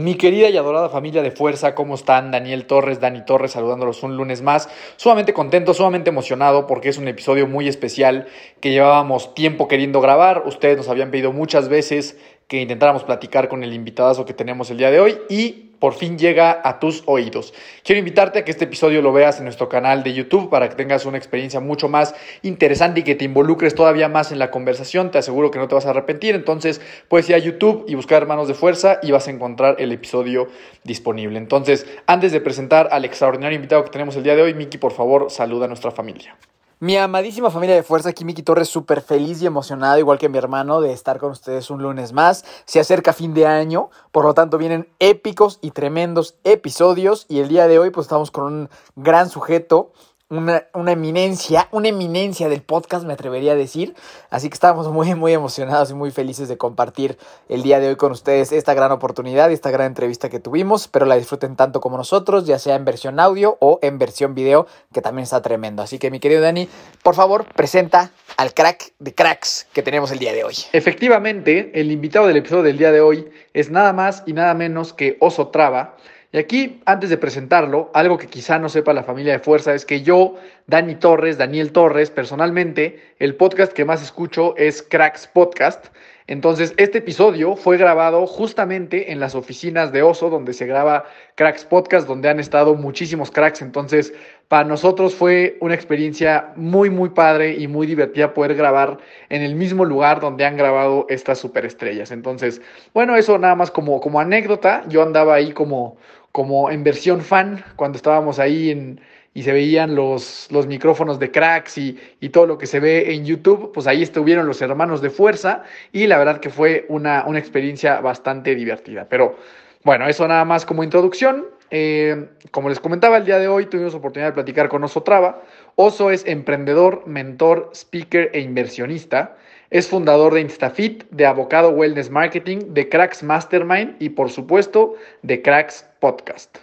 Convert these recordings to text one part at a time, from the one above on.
Mi querida y adorada familia de fuerza, ¿cómo están? Daniel Torres, Dani Torres, saludándolos un lunes más. Sumamente contento, sumamente emocionado porque es un episodio muy especial que llevábamos tiempo queriendo grabar. Ustedes nos habían pedido muchas veces que intentáramos platicar con el invitadazo que tenemos el día de hoy y por fin llega a tus oídos. Quiero invitarte a que este episodio lo veas en nuestro canal de YouTube para que tengas una experiencia mucho más interesante y que te involucres todavía más en la conversación. Te aseguro que no te vas a arrepentir. Entonces puedes ir a YouTube y buscar Hermanos de Fuerza y vas a encontrar el episodio disponible. Entonces, antes de presentar al extraordinario invitado que tenemos el día de hoy, Miki, por favor, saluda a nuestra familia. Mi amadísima familia de fuerza, aquí Miki Torres, súper feliz y emocionado, igual que mi hermano, de estar con ustedes un lunes más. Se acerca fin de año, por lo tanto vienen épicos y tremendos episodios y el día de hoy pues estamos con un gran sujeto, una, una, eminencia, una eminencia del podcast, me atrevería a decir. Así que estamos muy, muy emocionados y muy felices de compartir el día de hoy con ustedes esta gran oportunidad esta gran entrevista que tuvimos. Espero la disfruten tanto como nosotros, ya sea en versión audio o en versión video, que también está tremendo. Así que mi querido Dani, por favor, presenta al crack de cracks que tenemos el día de hoy. Efectivamente, el invitado del episodio del día de hoy es nada más y nada menos que Oso Traba. Y aquí, antes de presentarlo, algo que quizá no sepa la familia de fuerza es que yo, Dani Torres, Daniel Torres, personalmente, el podcast que más escucho es Cracks Podcast. Entonces, este episodio fue grabado justamente en las oficinas de Oso, donde se graba Cracks Podcast, donde han estado muchísimos cracks. Entonces, para nosotros fue una experiencia muy, muy padre y muy divertida poder grabar en el mismo lugar donde han grabado estas superestrellas. Entonces, bueno, eso nada más como, como anécdota. Yo andaba ahí como, como en versión fan cuando estábamos ahí en, y se veían los, los micrófonos de cracks y, y, todo lo que se ve en YouTube, pues ahí estuvieron los hermanos de fuerza y la verdad que fue una, una experiencia bastante divertida. Pero bueno, eso nada más como introducción. Eh, como les comentaba, el día de hoy tuvimos oportunidad de platicar con Oso Traba. Oso es emprendedor, mentor, speaker e inversionista. Es fundador de Instafit, de Avocado Wellness Marketing, de Cracks Mastermind y por supuesto de Cracks Podcast.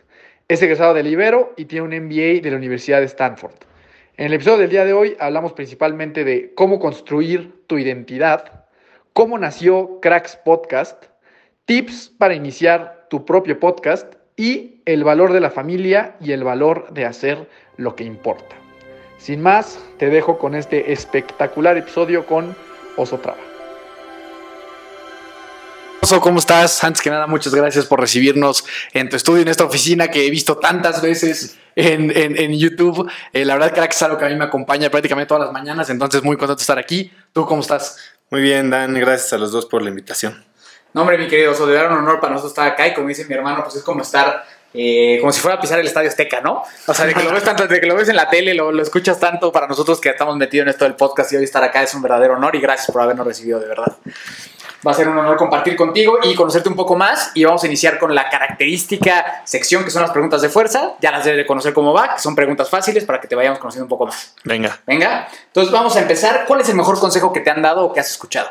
Es egresado del Ibero y tiene un MBA de la Universidad de Stanford. En el episodio del día de hoy hablamos principalmente de cómo construir tu identidad, cómo nació Cracks Podcast, tips para iniciar tu propio podcast y el valor de la familia y el valor de hacer lo que importa. Sin más, te dejo con este espectacular episodio con Oso Traba. ¿Cómo estás? Antes que nada, muchas gracias por recibirnos en tu estudio, en esta oficina que he visto tantas veces en, en, en YouTube. Eh, la verdad que es algo que a mí me acompaña prácticamente todas las mañanas, entonces muy contento de estar aquí. ¿Tú cómo estás? Muy bien, Dan, gracias a los dos por la invitación. No, hombre, mi querido Oso, de un honor para nosotros estar acá y como dice mi hermano, pues es como estar eh, como si fuera a pisar el estadio Azteca, ¿no? O sea, de que lo ves tanto, de que lo ves en la tele, lo, lo, escuchas tanto, para nosotros que estamos metidos en esto del podcast y hoy estar acá es un verdadero honor y gracias por habernos recibido, de verdad. Va a ser un honor compartir contigo y conocerte un poco más y vamos a iniciar con la característica sección que son las preguntas de fuerza. Ya las debes de conocer cómo va, que son preguntas fáciles para que te vayamos conociendo un poco más. Venga. Venga. Entonces vamos a empezar. ¿Cuál es el mejor consejo que te han dado o que has escuchado?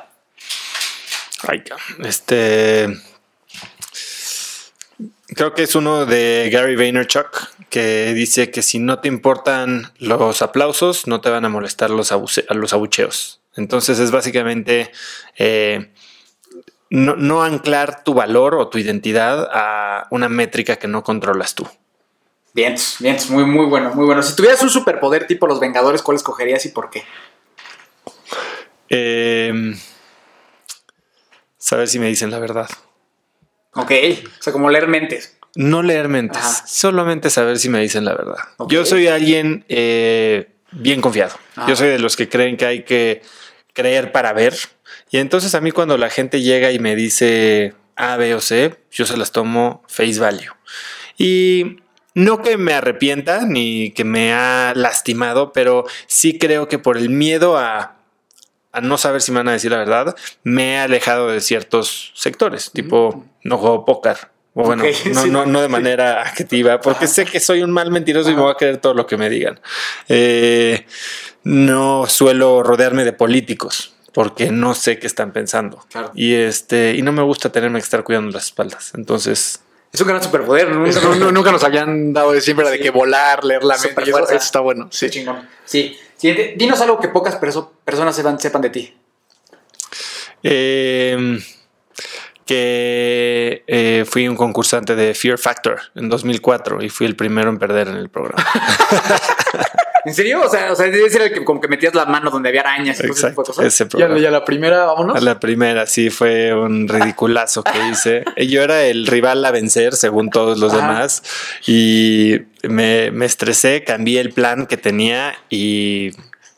Ay, este Creo que es uno de Gary Vaynerchuk que dice que si no te importan los aplausos, no te van a molestar los, los abucheos. Entonces es básicamente eh, no, no, anclar tu valor o tu identidad a una métrica que no controlas tú. Bien, bien, muy, muy bueno, muy bueno. Si tuvieras un superpoder tipo los Vengadores, ¿cuál escogerías y por qué? Eh, saber si me dicen la verdad. Ok, o sea, como leer mentes. No leer mentes, Ajá. solamente saber si me dicen la verdad. Okay. Yo soy alguien eh, bien confiado. Ah. Yo soy de los que creen que hay que creer para ver. Y entonces a mí cuando la gente llega y me dice A, B o C, yo se las tomo face value. Y no que me arrepienta ni que me ha lastimado, pero sí creo que por el miedo a, a no saber si me van a decir la verdad, me he alejado de ciertos sectores, tipo no juego póker. O bueno, no, sí. no, no de manera activa, porque sé que soy un mal mentiroso y me voy a creer todo lo que me digan. Eh, no suelo rodearme de políticos porque no sé qué están pensando. Claro. Y este, y no me gusta tenerme que estar cuidando las espaldas. Entonces, Es un gran superpoder. nunca nos habían dado de siempre de que volar, leer la mente. y eso, está bueno. Sí, Sí. chingón. Sí. Siguiente. Dinos algo que pocas perso- personas sepan, sepan de ti. eh, que eh, fui un concursante de Fear Factor en 2004 y fui el primero en perder en el programa. ¿En serio? O sea, o sea ese era el que como que metías la mano donde había arañas y todo ese tipo de Exacto, cosas. ese Ya, programa. ya la primera, vámonos. A la primera, sí, fue un ridiculazo que hice. Yo era el rival a vencer, según todos los Ajá. demás, y me, me estresé, cambié el plan que tenía y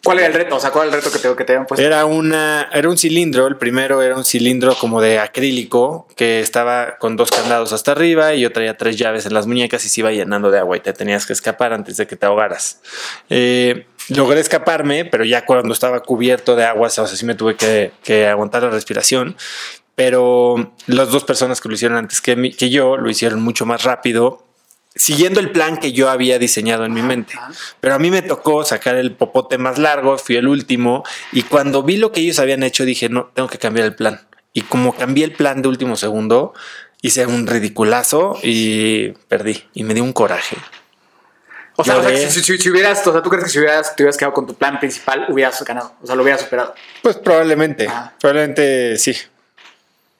¿Cuál era el reto? O sea, ¿cuál era el reto que te, que te habían puesto? era una, era un cilindro. El primero era un cilindro como de acrílico que estaba con dos candados hasta arriba y yo traía tres llaves en las muñecas y se iba llenando de agua y te tenías que escapar antes de que te ahogaras. Eh, logré escaparme, pero ya cuando estaba cubierto de agua, o sea, sí me tuve que, que aguantar la respiración. Pero las dos personas que lo hicieron antes que, mí- que yo lo hicieron mucho más rápido, siguiendo el plan que yo había diseñado en mi mente. Pero a mí me tocó sacar el popote más largo, fui el último, y cuando vi lo que ellos habían hecho, dije, no, tengo que cambiar el plan. Y como cambié el plan de último segundo, hice un ridiculazo y perdí. Y me dio un coraje. O sea, o sea, Lloré. si, si- si hubieras, o sea, ¿tú crees que si hubieras, te hubieras quedado con tu plan principal, hubieras ganado? O sea, lo hubieras superado. Pues probablemente, probablemente sí.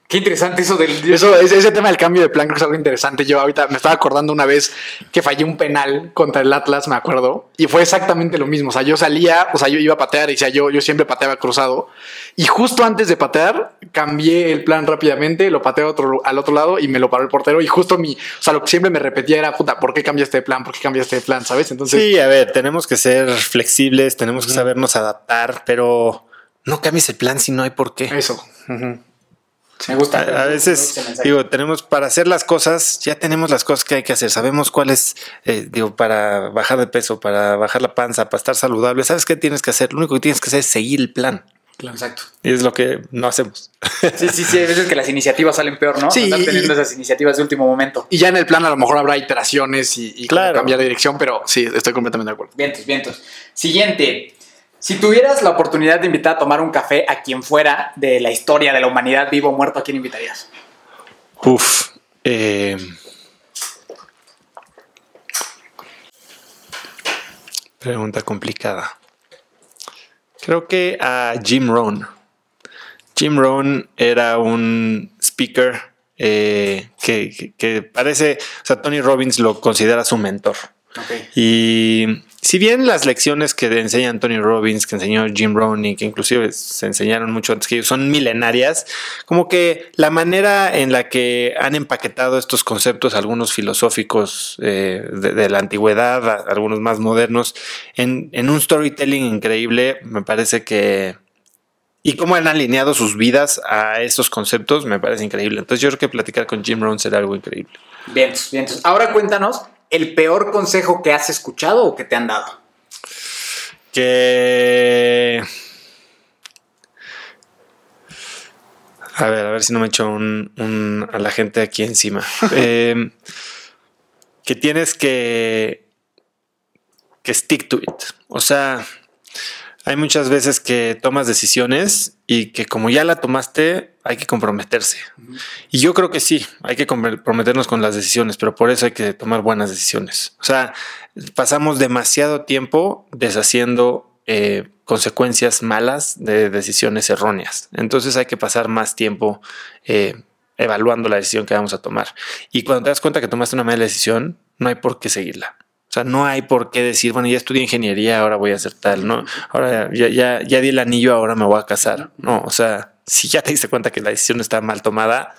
Qué interesante eso del... Eso, ese, ese tema del cambio de plan creo que es algo interesante. Yo ahorita me estaba acordando una vez que fallé un penal contra el Atlas, me acuerdo, y fue exactamente lo mismo. O sea, yo salía, o sea, yo iba a patear y decía, yo, yo siempre pateaba cruzado. Y justo antes de patear, cambié el plan rápidamente, lo pateé a otro, al otro lado y me lo paró el portero. Y justo mi, o sea, lo que siempre me repetía era, puta, ¿por qué cambiaste de plan? ¿Por qué cambiaste de plan? ¿Sabes? Entonces, Sí, a ver, tenemos que ser flexibles, tenemos que sabernos adaptar, pero no cambies el plan si no hay por qué. eso. Me gusta. A, a veces, digo, tenemos para hacer las cosas, ya tenemos las cosas que hay que hacer. Sabemos cuál es, eh, digo, para bajar de peso, para bajar la panza, para estar saludable. ¿Sabes qué tienes que hacer? Lo único que tienes que hacer es seguir el plan. Exacto. Y es lo que no hacemos. Sí, sí, sí. Hay veces que las iniciativas salen peor, ¿no? Sí, Andar y- teniendo esas iniciativas de último momento. Y ya en el plan a lo mejor habrá iteraciones y, Claro. cambiar de dirección, pero sí, estoy completamente de acuerdo. Vientos, vientos. Siguiente. Si tuvieras la oportunidad de invitar a tomar un café a quien fuera de la historia de la humanidad, vivo o muerto, ¿a quién invitarías? Uf. eh, pregunta complicada. Creo que a Jim Rohn. Jim Rohn era un speaker eh, que, que- que parece, o sea, Tony Robbins lo considera su mentor. Ok. Y si bien las lecciones que enseñan Tony Robbins, que enseñó Jim Rohn que inclusive se enseñaron mucho antes que ellos, son milenarias, como que la manera en la que han empaquetado estos conceptos, algunos filosóficos eh, de, la antigüedad, algunos más modernos, en, en un storytelling increíble, me parece que... Y cómo han alineado sus vidas a esos conceptos, me parece increíble. Entonces yo creo que platicar con Jim Rohn será algo increíble. Vientos, vientos. Ahora cuéntanos el peor consejo que has escuchado o que te han dado. que a ver a ver si no me echo un, un- a la gente aquí encima Eh, que tienes que que stick to it o sea hay muchas veces que tomas decisiones y que como ya la tomaste hay que comprometerse y yo creo que sí, hay que comprometernos con las decisiones, pero por eso hay que tomar buenas decisiones. O sea, pasamos demasiado tiempo deshaciendo eh, consecuencias malas de decisiones erróneas. Entonces hay que pasar más tiempo eh, evaluando la decisión que vamos a tomar. Y cuando te das cuenta que tomaste una mala decisión, no hay por qué seguirla. O sea, no hay por qué decir, bueno, ya estudié ingeniería, ahora voy a hacer tal, ¿no? Ahora ya, ya, ya di el anillo, ahora me voy a casar. No, o sea, si ya te diste cuenta que la decisión está mal tomada,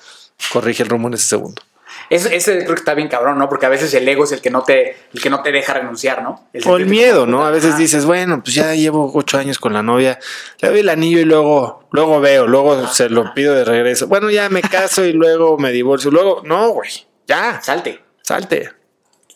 corrige el rumbo en ese segundo. Ese, ese creo que está bien cabrón, ¿no? Porque a veces el ego es el que no te, el que no te deja renunciar, ¿no? O el miedo, ¿no? A veces ah, dices, bueno, pues ya llevo ocho años con la novia, le doy el anillo y luego, luego veo, luego se lo pido de regreso. Bueno, ya me caso y luego me divorcio. Luego, no, güey, ya, Salte. salte.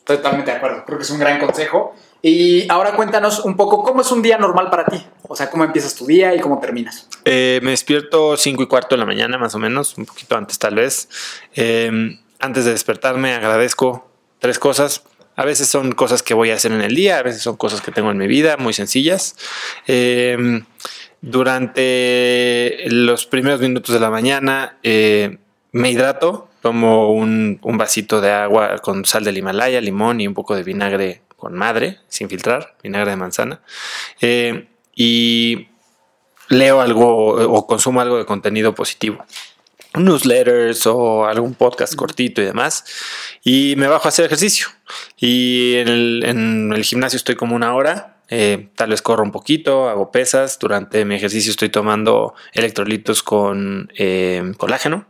Totalmente de acuerdo. Creo que es un gran consejo. Y ahora cuéntanos un poco cómo es un día normal para ti. O sea, cómo empiezas tu día y cómo terminas. Eh, me despierto 5 y cuarto de la mañana, más o menos, un poquito antes tal vez. Eh, antes de despertarme, agradezco tres cosas. A veces son cosas que voy a hacer en el día, a veces son cosas que tengo en mi vida, muy sencillas. Eh, durante los primeros minutos de la mañana eh, me hidrato, tomo un, vasito de agua con sal del Himalaya, limón y un poco de vinagre con madre, sin filtrar, vinagre de manzana. Eh, y leo algo o consumo algo de contenido positivo newsletters o algún podcast cortito y demás. Y me bajo a hacer ejercicio. Y en el, en el gimnasio estoy como una hora. Eh, tal vez corro un poquito, hago pesas. Durante mi ejercicio estoy tomando electrolitos con eh, colágeno.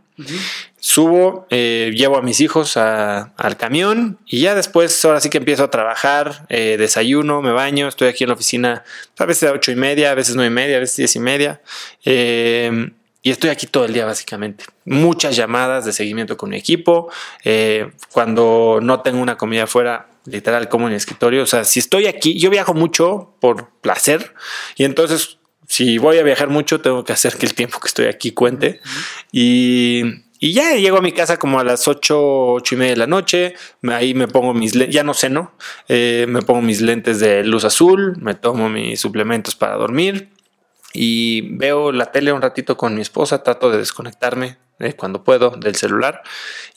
Subo, eh, llevo a mis hijos al camión y ya después, ahora sí que empiezo a trabajar, eh, desayuno, me baño, estoy aquí en la oficina a veces a ocho y media, a veces nueve y media, a veces diez y media. Eh, y estoy aquí todo el día básicamente. Muchas llamadas de seguimiento con mi equipo. Eh, cuando no tengo una comida afuera, literal como en el escritorio. O sea, si estoy aquí, yo viajo mucho por placer y entonces si voy a viajar mucho, tengo que hacer que el tiempo que estoy aquí cuente. Uh -huh. Y y ya llego a mi casa como a las 8, 8 y media de la noche. Ahí me pongo mis lentes, ya no ceno, eh, me pongo mis lentes de luz azul, me tomo mis suplementos para dormir y veo la tele un ratito con mi esposa. Trato de desconectarme eh, cuando puedo del celular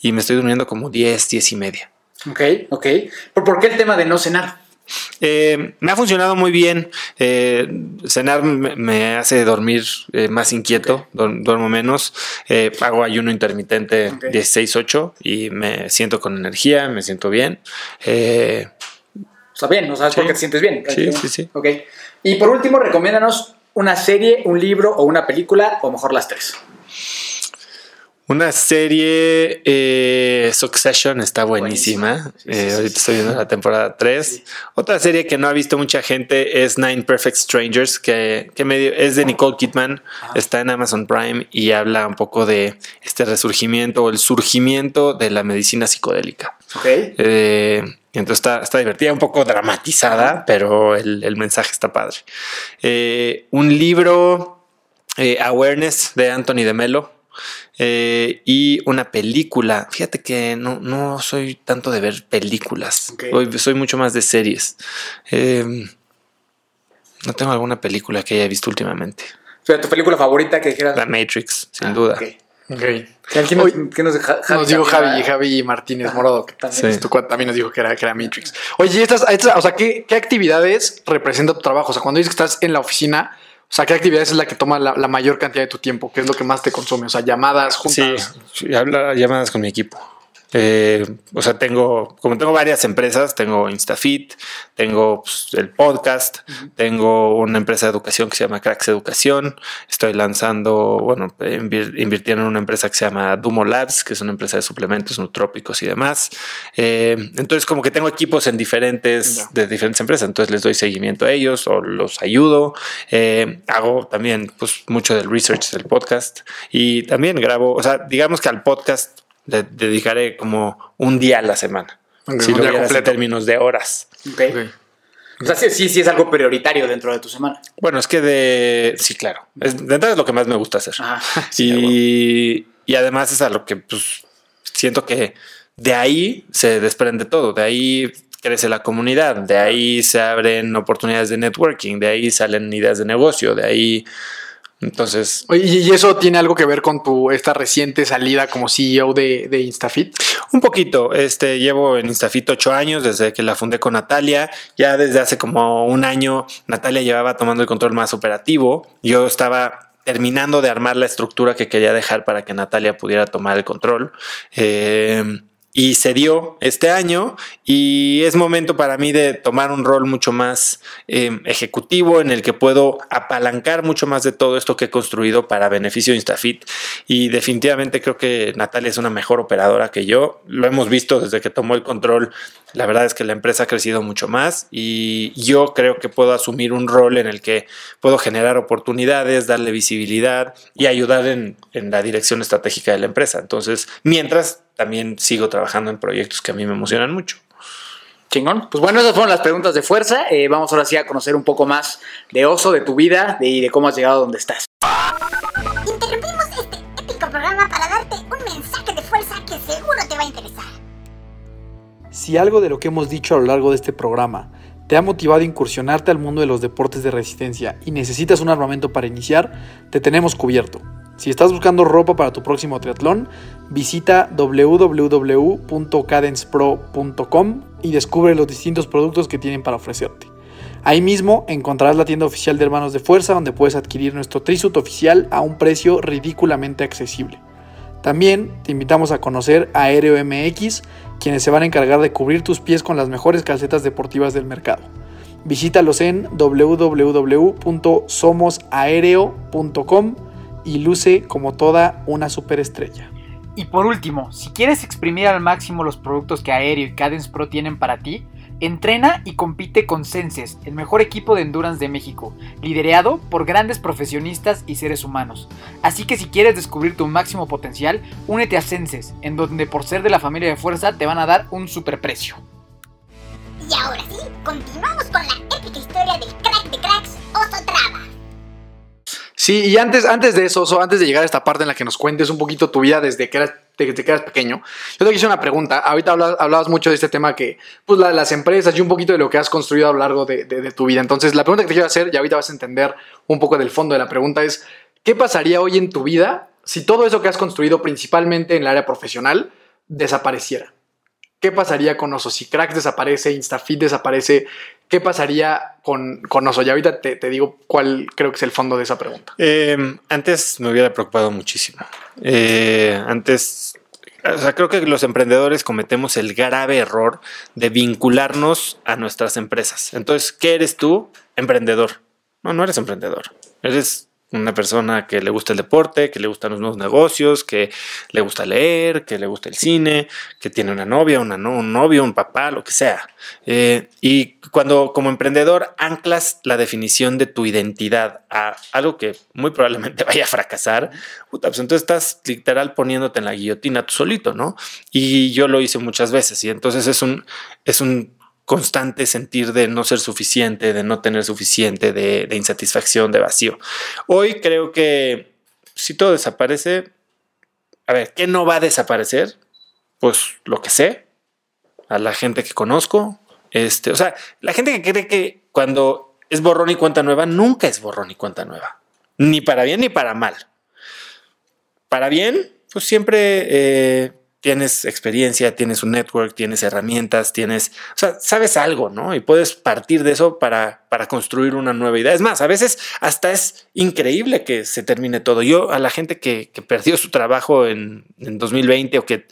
y me estoy durmiendo como 10, 10 y media. Ok, ok. ¿Por, ¿Por qué el tema de no cenar? Eh, me ha funcionado muy bien. Eh, cenar me, me, hace dormir eh, más inquieto, okay. duermo menos. Hago ayuno intermitente okay. 16-8 y me siento con energía, me siento bien. Está bien, ¿no sabes sí. por qué te sientes bien? Sí, sí, sí. Ok. Y por último, recomiéndanos una serie, un libro o una película, o mejor las tres. Una serie, eh, Succession, está buenísima. Sí, sí, sí, eh, ahorita estoy viendo la temporada 3. Otra serie que no ha visto mucha gente es Nine Perfect Strangers, que, que medio, es de Nicole Kidman, Ajá. está en Amazon Prime y habla un poco de este resurgimiento o el surgimiento de la medicina psicodélica. Okay. Eh, entonces está, está, divertida, un poco dramatizada, pero el, el mensaje está padre. Eh, un libro, Awareness, de Anthony de Melo eh, y una película. Fíjate que no, no soy tanto de ver películas. Okay. Soy, soy, mucho más de series. Eh, no tengo alguna película que haya visto últimamente. O sea, ¿Tu película favorita que dijeras? La Matrix, sin ah, duda. Okay. Okay. ¿Quién nos, ¿quién nos, dijo Javi, Javi Martínez Morado, que también, sí. tu, también nos dijo que era, que era Matrix. Oye, estas, estas, o sea, ¿qué, ¿qué actividades representa tu trabajo? O sea, cuando dices que estás en la oficina, o sea, ¿qué actividad es la que toma la, la, mayor cantidad de tu tiempo? ¿Qué es lo que más te consume? O sea, llamadas, juntas. Sí, llamadas con mi equipo. Eh, o sea, tengo, como tengo varias empresas, tengo Instafit, tengo pues, el podcast, uh -huh. tengo una empresa de educación que se llama Cracks Educación, estoy lanzando, bueno, invir invirtiendo en una empresa que se llama Dumo Labs, que es una empresa de suplementos nutrópicos y demás. Eh, entonces, como que tengo equipos en diferentes, de diferentes empresas, entonces les doy seguimiento a ellos o los ayudo. Eh, hago también pues, mucho del research del podcast y también grabo, o sea, digamos que al podcast le dedicaré como un día a la semana. Okay, si lo vieras en términos de horas. Okay. Okay. O sea, sí, sí, sí, es algo prioritario dentro de tu semana. Bueno, es que de. Sí, claro. Es, de entrada es lo que más me gusta hacer. Ah, sí, y, y además es a lo que pues, siento que de ahí se desprende todo. De ahí crece la comunidad. De ahí se abren oportunidades de networking. De ahí salen ideas de negocio. De ahí entonces. ¿y eso tiene algo que ver con tu esta reciente salida como CEO de, de, Instafit? Un poquito. Este llevo en Instafit ocho años desde que la fundé con Natalia. Ya desde hace como un año, Natalia llevaba tomando el control más operativo. Yo estaba terminando de armar la estructura que quería dejar para que Natalia pudiera tomar el control. Eh, y se dio este año y es momento para mí de tomar un rol mucho más eh, ejecutivo en el que puedo apalancar mucho más de todo esto que he construido para beneficio de Instafit. Y definitivamente creo que Natalia es una mejor operadora que yo, lo hemos visto desde que tomó el control, la verdad es que la empresa ha crecido mucho más y yo creo que puedo asumir un rol en el que puedo generar oportunidades, darle visibilidad y ayudar en, en la dirección estratégica de la empresa, entonces mientras también sigo trabajando en proyectos que a mí me emocionan mucho. Chingón. Pues bueno, esas fueron las preguntas de fuerza. Eh, vamos ahora sí a conocer un poco más de Oso, de tu vida de- y de cómo has llegado a donde estás. Interrumpimos este épico programa para darte un mensaje de fuerza que seguro te va a interesar. Si algo de lo que hemos dicho a lo largo de este programa te ha motivado a incursionarte al mundo de los deportes de resistencia y necesitas un armamento para iniciar, te tenemos cubierto. Si estás buscando ropa para tu próximo triatlón, visita www.cadencepro.com y descubre los distintos productos que tienen para ofrecerte. Ahí mismo encontrarás la tienda oficial de Hermanos de Fuerza donde puedes adquirir nuestro trisuit oficial a un precio ridículamente accesible. También te invitamos a conocer Aéreo MX, quienes se van a encargar de cubrir tus pies con las mejores calcetas deportivas del mercado. Visítalos en www.somosaereo.com y luce como toda una superestrella. Y por último, si quieres exprimir al máximo los productos que Aéreo y Cadence Pro tienen para ti, entrena y compite con Senses, el mejor equipo de endurance de México, liderado por grandes profesionistas y seres humanos. Así que si quieres descubrir tu máximo potencial, únete a Senses, en donde por ser de la familia de fuerza te van a dar un superprecio. Y ahora sí, continuamos con la épica historia del Sí, y antes, antes de eso, antes de llegar a esta parte en la que nos cuentes un poquito tu vida desde que eras, desde pequeño, yo te hice una pregunta. Ahorita hablas- hablabas mucho de este tema que, pues, la- las empresas y un poquito de lo que has construido a lo largo de, tu vida. Entonces, la pregunta que te quiero hacer, y ahorita vas a entender un poco del fondo de la pregunta, es, ¿qué pasaría hoy en tu vida si todo eso que has construido, principalmente en el área profesional, desapareciera? ¿Qué pasaría con Oso? Si Cracks desaparece, Instafit desaparece, ¿qué pasaría con, con Oso? Y ahorita te, te digo cuál creo que es el fondo de esa pregunta. Eh, antes me hubiera preocupado muchísimo. Eh, antes, o sea, creo que los emprendedores cometemos el grave error de vincularnos a nuestras empresas. Entonces, ¿qué eres tú? Emprendedor. No, no eres emprendedor. Eres una persona que le gusta el deporte, que le gustan los nuevos negocios, que le gusta leer, que le gusta el cine, que tiene una novia, una no- un novio, un papá, lo que sea. Eh, y cuando como emprendedor anclas la definición de tu identidad a algo que muy probablemente vaya a fracasar, puta, pues entonces estás literal poniéndote en la guillotina tú solito, ¿no? Y yo lo hice muchas veces y entonces es un, es un constante sentir de no ser suficiente, de no tener suficiente, de, insatisfacción, de vacío. Hoy creo que si todo desaparece, a ver, ¿qué no va a desaparecer? Pues lo que sé, a la gente que conozco, este, o sea, la gente que cree que cuando es borrón y cuenta nueva, nunca es borrón y cuenta nueva, ni para bien ni para mal. Para bien, pues siempre eh, tienes experiencia, tienes un network, tienes herramientas, tienes, o sea, sabes algo, ¿no? Y puedes partir de eso para, para construir una nueva idea. Es más, a veces hasta es increíble que se termine todo. Yo a la gente que, que perdió su trabajo en, en 2020 o que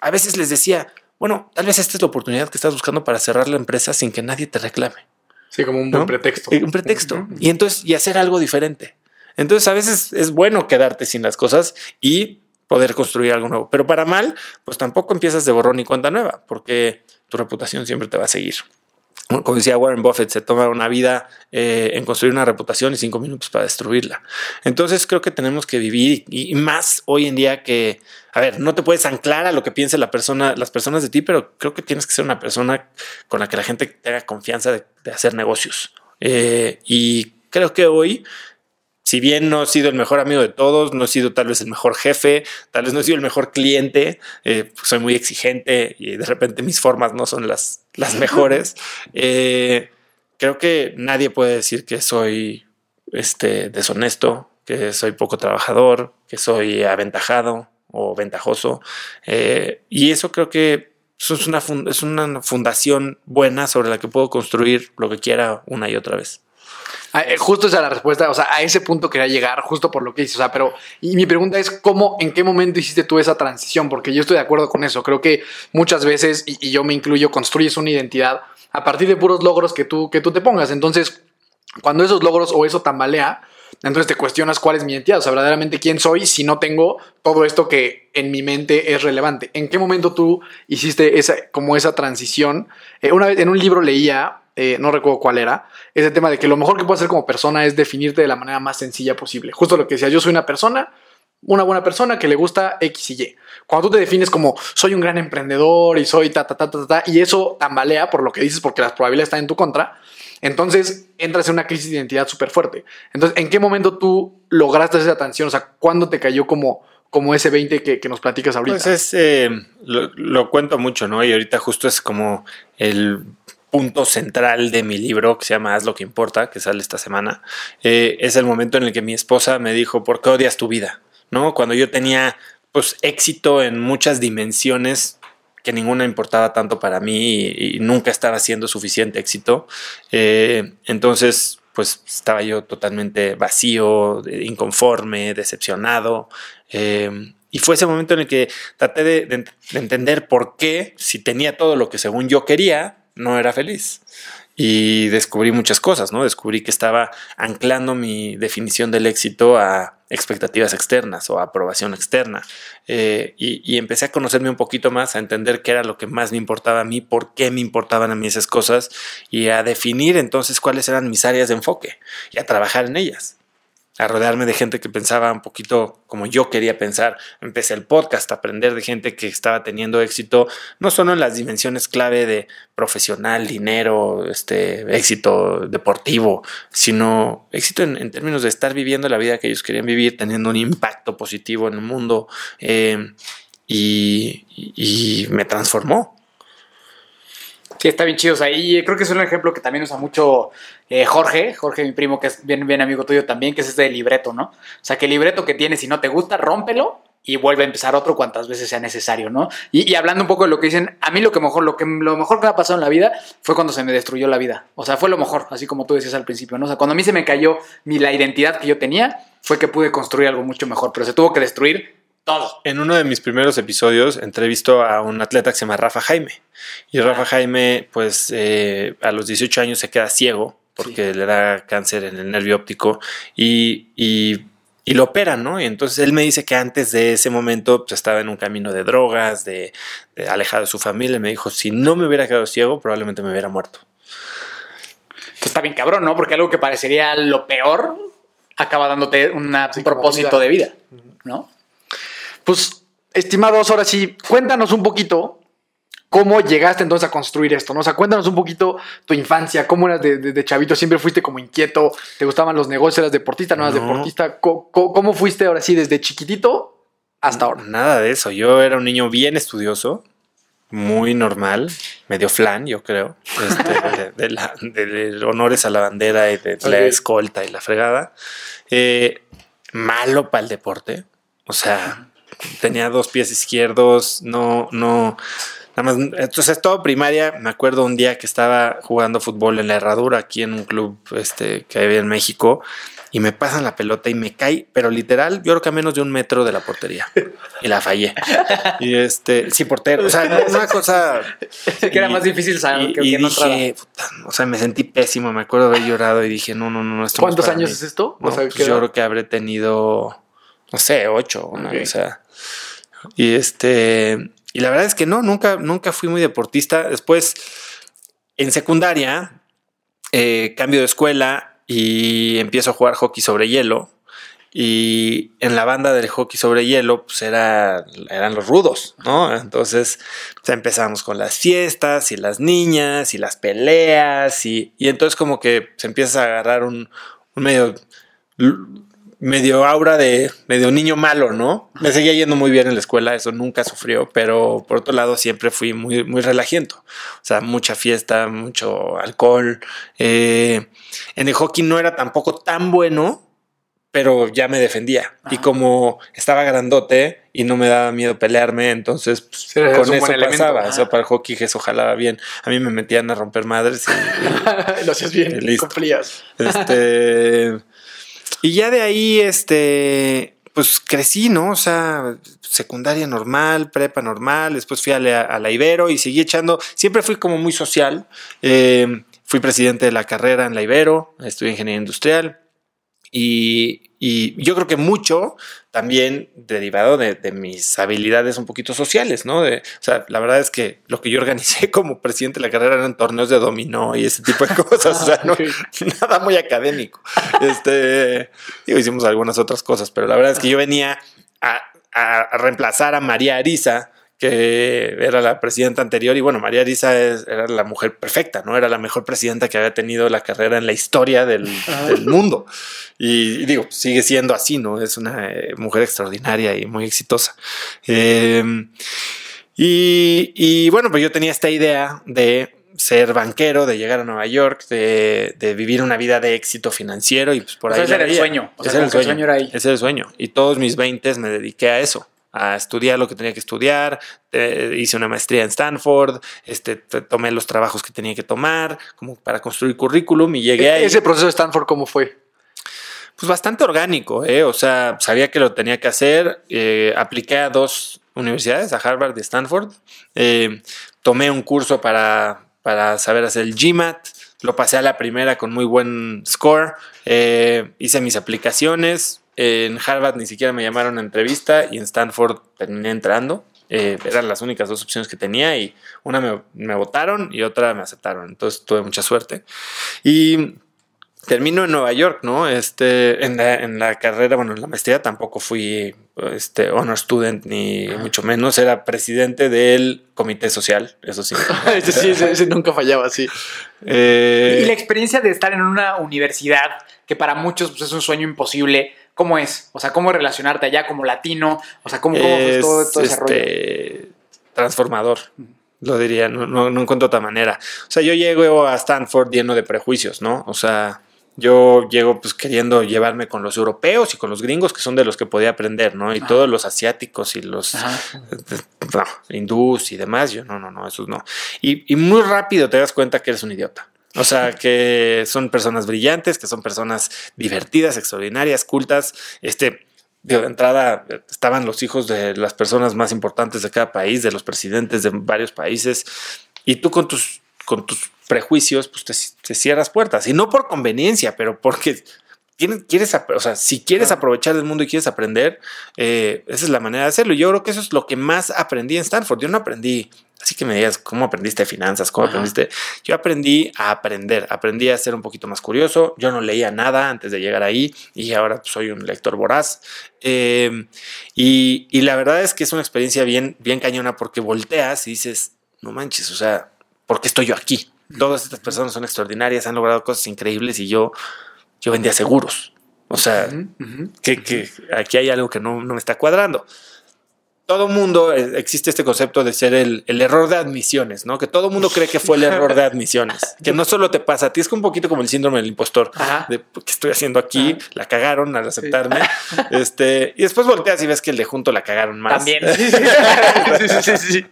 a veces les decía, bueno, tal vez esta es la oportunidad que estás buscando para cerrar la empresa sin que nadie te reclame. Sí, como un ¿no? buen pretexto. Eh, Un pretexto. Y entonces, y hacer algo diferente. Entonces, a veces es bueno quedarte sin las cosas y poder construir algo nuevo. Pero para mal, pues tampoco empiezas de borrón y cuenta nueva, porque tu reputación siempre te va a seguir. Como decía Warren Buffett, se toma una vida eh, en construir una reputación y cinco minutos para destruirla. Entonces creo que tenemos que vivir y, y más hoy en día que, a ver, no te puedes anclar a lo que piense la persona, las personas de ti, pero creo que tienes que ser una persona con la que la gente tenga confianza de, de hacer negocios. Eh, y creo que hoy, si bien no he sido el mejor amigo de todos, no he sido tal vez el mejor jefe, tal vez no he sido el mejor cliente, eh, soy muy exigente y de repente mis formas no son las, las mejores. Eh, creo que nadie puede decir que soy este, deshonesto, que soy poco trabajador, que soy aventajado o ventajoso. Eh, y eso creo que eso es una, es una fundación buena sobre la que puedo construir lo que quiera una y otra vez. Ah, eh, Justo esa es la respuesta, o sea, a ese punto quería llegar, justo por lo que dices, o sea, pero, y mi pregunta es, ¿cómo, en qué momento hiciste tú esa transición? Porque yo estoy de acuerdo con eso, creo que muchas veces, y, yo me incluyo, construyes una identidad a partir de puros logros que tú, que tú te pongas, entonces, cuando esos logros o eso tambalea, entonces te cuestionas cuál es mi identidad, o sea, verdaderamente quién soy si no tengo todo esto que en mi mente es relevante. ¿En qué momento tú hiciste esa, como esa transición? Eh, una vez en un libro leía, eh, no recuerdo cuál era, ese tema de que lo mejor que puedes hacer como persona es definirte de la manera más sencilla posible. Justo lo que decía, yo soy una persona una buena persona que le gusta X y Y. Cuando tú te defines como soy un gran emprendedor y soy ta, ta, ta, ta, ta, y eso tambalea por lo que dices porque las probabilidades están en tu contra, entonces entras en una crisis de identidad súper fuerte. Entonces, ¿en qué momento tú lograste esa tensión? O sea, ¿cuándo te cayó como, como ese 20 que, que nos platicas ahorita? Pues es, eh, lo, lo cuento mucho, ¿no? Y ahorita justo es como el punto central de mi libro que se llama Haz lo que importa, que sale esta semana. Eh, es el momento en el que mi esposa me dijo, ¿por qué odias tu vida? ¿No? Cuando yo tenía pues éxito en muchas dimensiones que ninguna importaba tanto para mí y, nunca estaba siendo suficiente éxito. Eh, entonces, pues estaba yo totalmente vacío, inconforme, decepcionado. eh, y fue ese momento en el que traté de- de entender por qué, si tenía todo lo que según yo quería, no era feliz. Y descubrí muchas cosas, ¿no? Descubrí que estaba anclando mi definición del éxito a expectativas externas o aprobación externa. Eh, y empecé a conocerme un poquito más, a entender qué era lo que más me importaba a mí, por qué me importaban a mí esas cosas y a definir entonces cuáles eran mis áreas de enfoque y a trabajar en ellas a rodearme de gente que pensaba un poquito como yo quería pensar. Empecé el podcast a aprender de gente que estaba teniendo éxito, no solo en las dimensiones clave de profesional, dinero, este, éxito deportivo, sino éxito en, términos de estar viviendo la vida que ellos querían vivir, teniendo un impacto positivo en el mundo. eh, y me transformó. Sí, está bien chido. O sea, y creo que es un ejemplo que también usa mucho eh, Jorge, Jorge, mi primo, que es bien, bien amigo tuyo también, que es este libreto, ¿no? O sea, que el libreto que tienes, si no te gusta, rómpelo y vuelve a empezar otro cuantas veces sea necesario, ¿no? Y, y hablando un poco de lo que dicen, a mí lo que mejor, lo que lo mejor que me ha pasado en la vida fue cuando se me destruyó la vida. O sea, fue lo mejor, así como tú decías al principio, ¿no? O sea, cuando a mí se me cayó mi, la identidad que yo tenía, fue que pude construir algo mucho mejor, pero se tuvo que destruir todo. En uno de mis primeros episodios entrevisto a un atleta que se llama Rafa Jaime. Y Rafa Jaime, pues eh, a los 18 años se queda ciego porque le da cáncer en el nervio óptico y, y- y lo operan, ¿no? Y entonces él me dice que antes de ese momento pues, estaba en un camino de drogas, de, de alejado de su familia. Y me dijo, si no me hubiera quedado ciego, probablemente me hubiera muerto. que está bien cabrón, ¿no? Porque algo que parecería lo peor acaba dándote una- Sí, un propósito vida. de vida, ¿no? Pues, estimados, ahora sí, cuéntanos un poquito cómo llegaste entonces a construir esto, ¿no? O sea, cuéntanos un poquito tu infancia, cómo eras de, de- de chavito, siempre fuiste como inquieto, te gustaban los negocios, eras deportista, no eras No. deportista, ¿Cómo, fuiste ahora sí desde chiquitito hasta ahora? Nada de eso. Yo era un niño bien estudioso, muy normal, medio flan, yo creo. Este, de, la- honores a la bandera y de la escolta y la fregada. Eh, malo para el deporte. O sea, tenía dos pies izquierdos, no, no. Nada más, entonces todo primaria, me acuerdo un día que estaba jugando fútbol en la herradura aquí en un club este, que había en México y me pasan la pelota y me cae, pero literal, yo creo que a menos de un metro de la portería y la fallé. Y este, sí, portero, o sea, una cosa. que era más difícil saber y, que, y que no puta, o sea, me sentí pésimo, me acuerdo haber llorado y dije, no, no, no, no ¿Cuántos años mí. es esto? No, O sea, pues ¿qué yo creo que habré tenido, no sé, ocho, o sea. Y este, y la verdad es que no, nunca, nunca fui muy deportista. Después, en secundaria, eh, cambio de escuela y empiezo a jugar hockey sobre hielo. Y en la banda del hockey sobre hielo, pues era, eran los rudos, ¿no? Entonces pues, empezamos con las fiestas y las niñas y las peleas y, y entonces como que se empieza a agarrar un, un medio, medio aura de medio niño malo, ¿no? Me seguía yendo muy bien en la escuela, eso nunca sufrió, pero por otro lado siempre fui muy, muy relajiento. O sea, mucha fiesta, mucho alcohol. Eh, en el hockey no era tampoco tan bueno, pero ya me defendía. Y como estaba grandote y no me daba miedo pelearme, entonces pues, Sí, es con un eso elemento. pasaba. Ajá. O sea, para el hockey que eso jalaba bien. A mí me metían a romper madres y, Lo hacías bien, Listo. cumplías. este. Y ya de ahí, este. Pues crecí, ¿no? O sea, secundaria normal, prepa normal, después fui a la, a la Ibero y seguí echando. Siempre fui como muy social. eh, fui presidente de la carrera en la Ibero, estudié ingeniería industrial. Y, y yo creo que mucho también derivado de, de mis habilidades un poquito sociales, ¿no? De, o sea, la verdad es que lo que yo organicé como presidente de la carrera eran torneos de dominó y ese tipo de cosas, o sea, no, nada muy académico. Este, digo, hicimos algunas otras cosas, pero la verdad es que yo venía a, a- a reemplazar a María Arisa, que era la presidenta anterior. Y bueno, María Arisa es- era la mujer perfecta, ¿no? Era la mejor presidenta que había tenido la carrera en la historia del, del mundo. Y, y digo, sigue siendo así, ¿no? Es una eh, mujer extraordinaria y muy exitosa. Eh, y, y bueno, pues yo tenía esta idea de ser banquero, de llegar a Nueva York, de, de vivir una vida de éxito financiero y pues por O ahí. sea, ese era el sueño. O sea, Ese era sueño era ahí. Ese era el sueño. Y todos mis 20 me dediqué a eso, a estudiar lo que tenía que estudiar. Eh, hice una maestría en Stanford, este, tomé los trabajos que tenía que tomar, como para construir currículum y llegué ahí. E-, Ese proceso de Stanford, ¿cómo fue? Pues bastante orgánico, ¿eh? O sea, sabía que lo tenía que hacer. eh, apliqué a dos universidades, a Harvard y Stanford. Eh, tomé un curso para, para saber hacer el GMAT. Lo pasé a la primera con muy buen score. hice mis aplicaciones. En Harvard ni siquiera me llamaron a entrevista y en Stanford terminé entrando. Eh, eran las únicas dos opciones que tenía y una me, me votaron y otra me aceptaron. Entonces tuve mucha suerte. Y termino en Nueva York, ¿no? Este, en la, en la carrera, bueno, en la maestría tampoco fui este, honor student ni mucho menos. Era presidente del comité social, eso sí. ese sí, ese, ese nunca fallaba, sí. Eh, Y la experiencia de estar en una universidad que para muchos pues, es un sueño imposible, ¿cómo es? O sea, ¿cómo relacionarte allá como latino? O sea, ¿cómo, cómo es, todo, todo ese rollo? este, transformador. Lo diría, no, no, no encuentro otra manera. O sea, yo llego a Stanford lleno de prejuicios, ¿no? O sea, yo llego pues queriendo llevarme con los europeos y con los gringos, que son de los que podía aprender, ¿no? Y todos los asiáticos y los no, hindús y demás, yo no, no, no, esos no. Y, y muy rápido te das cuenta que eres un idiota. O sea, que son personas brillantes, que son personas divertidas, extraordinarias, cultas. Este, de entrada estaban los hijos de las personas más importantes de cada país, de los presidentes de varios países, y tú con tus, con tus prejuicios, pues te, te cierras puertas. Y no por conveniencia, pero porque tienes- quieres, ap- o sea, si quieres aprovechar del mundo y quieres aprender, eh, esa es la manera de hacerlo. Yo creo que eso es lo que más aprendí en Stanford. Yo no aprendí, así que me digas, ¿cómo aprendiste finanzas? ¿Cómo Ajá. aprendiste? Yo aprendí a aprender, aprendí a ser un poquito más curioso. Yo no leía nada antes de llegar ahí y ahora soy un lector voraz. Eh, y, y la verdad es que es una experiencia bien, bien cañona porque volteas y dices, no manches, o sea, ¿por qué estoy yo aquí? Todas estas personas son extraordinarias, han logrado cosas increíbles y yo, yo vendía seguros. O sea, que, que aquí hay algo que no, no me está cuadrando. Todo mundo, eh, existe este concepto de ser el, el error de admisiones, ¿no? Que todo mundo cree que fue el error de admisiones. Que no solo te pasa a ti, es un poquito como el síndrome del impostor. Ajá. De ¿qué estoy haciendo aquí? La cagaron al aceptarme. Este, y después volteas y ves que el de junto la cagaron más. También. sí, sí, sí, sí.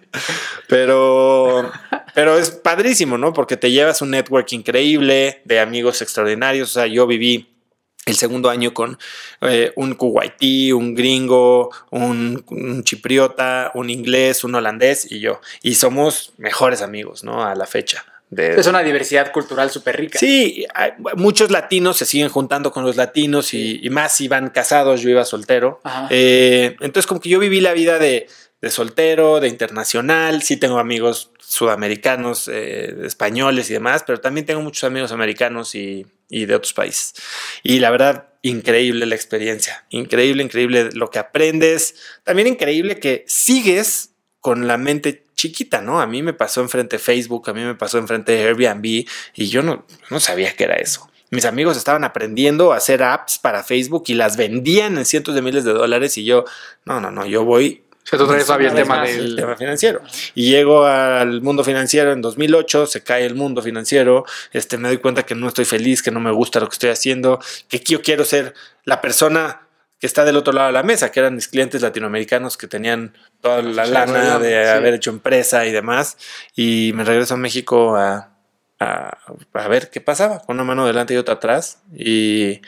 Pero, pero es padrísimo, ¿no? Porque te llevas un network increíble de amigos extraordinarios. O sea, yo viví el segundo año con eh, un kuwaití, un gringo, un, un chipriota, un inglés, un holandés y yo. Y somos mejores amigos, ¿no? A la fecha. De, Es una diversidad cultural súper rica. Sí, hay- muchos latinos se siguen juntando con los latinos y, y más si van casados, yo iba soltero. Eh, entonces como que yo viví la vida de, de soltero, de internacional, sí tengo amigos sudamericanos, eh, españoles y demás, pero también tengo muchos amigos americanos y, y de otros países. Y la verdad, increíble la experiencia, increíble, increíble lo que aprendes, también increíble que sigues con la mente chiquita, ¿no? A mí me pasó enfrente Facebook, a mí me pasó enfrente Airbnb y yo no, no sabía que era eso. Mis amigos estaban aprendiendo a hacer apps para Facebook y las vendían en cientos de miles de dólares y yo, no, no, no, yo voy sea, tú traes todavía el tema del... tema financiero. Y llego al mundo financiero en 2008, se cae el mundo financiero, este, me doy cuenta que no estoy feliz, que no me gusta lo que estoy haciendo, que yo quiero ser la persona que está del otro lado de la mesa, que eran mis clientes latinoamericanos que tenían toda la Sí, lana de sí. haber hecho empresa y demás. Y me regreso a México a, a, a ver qué pasaba, con una mano delante y otra atrás, y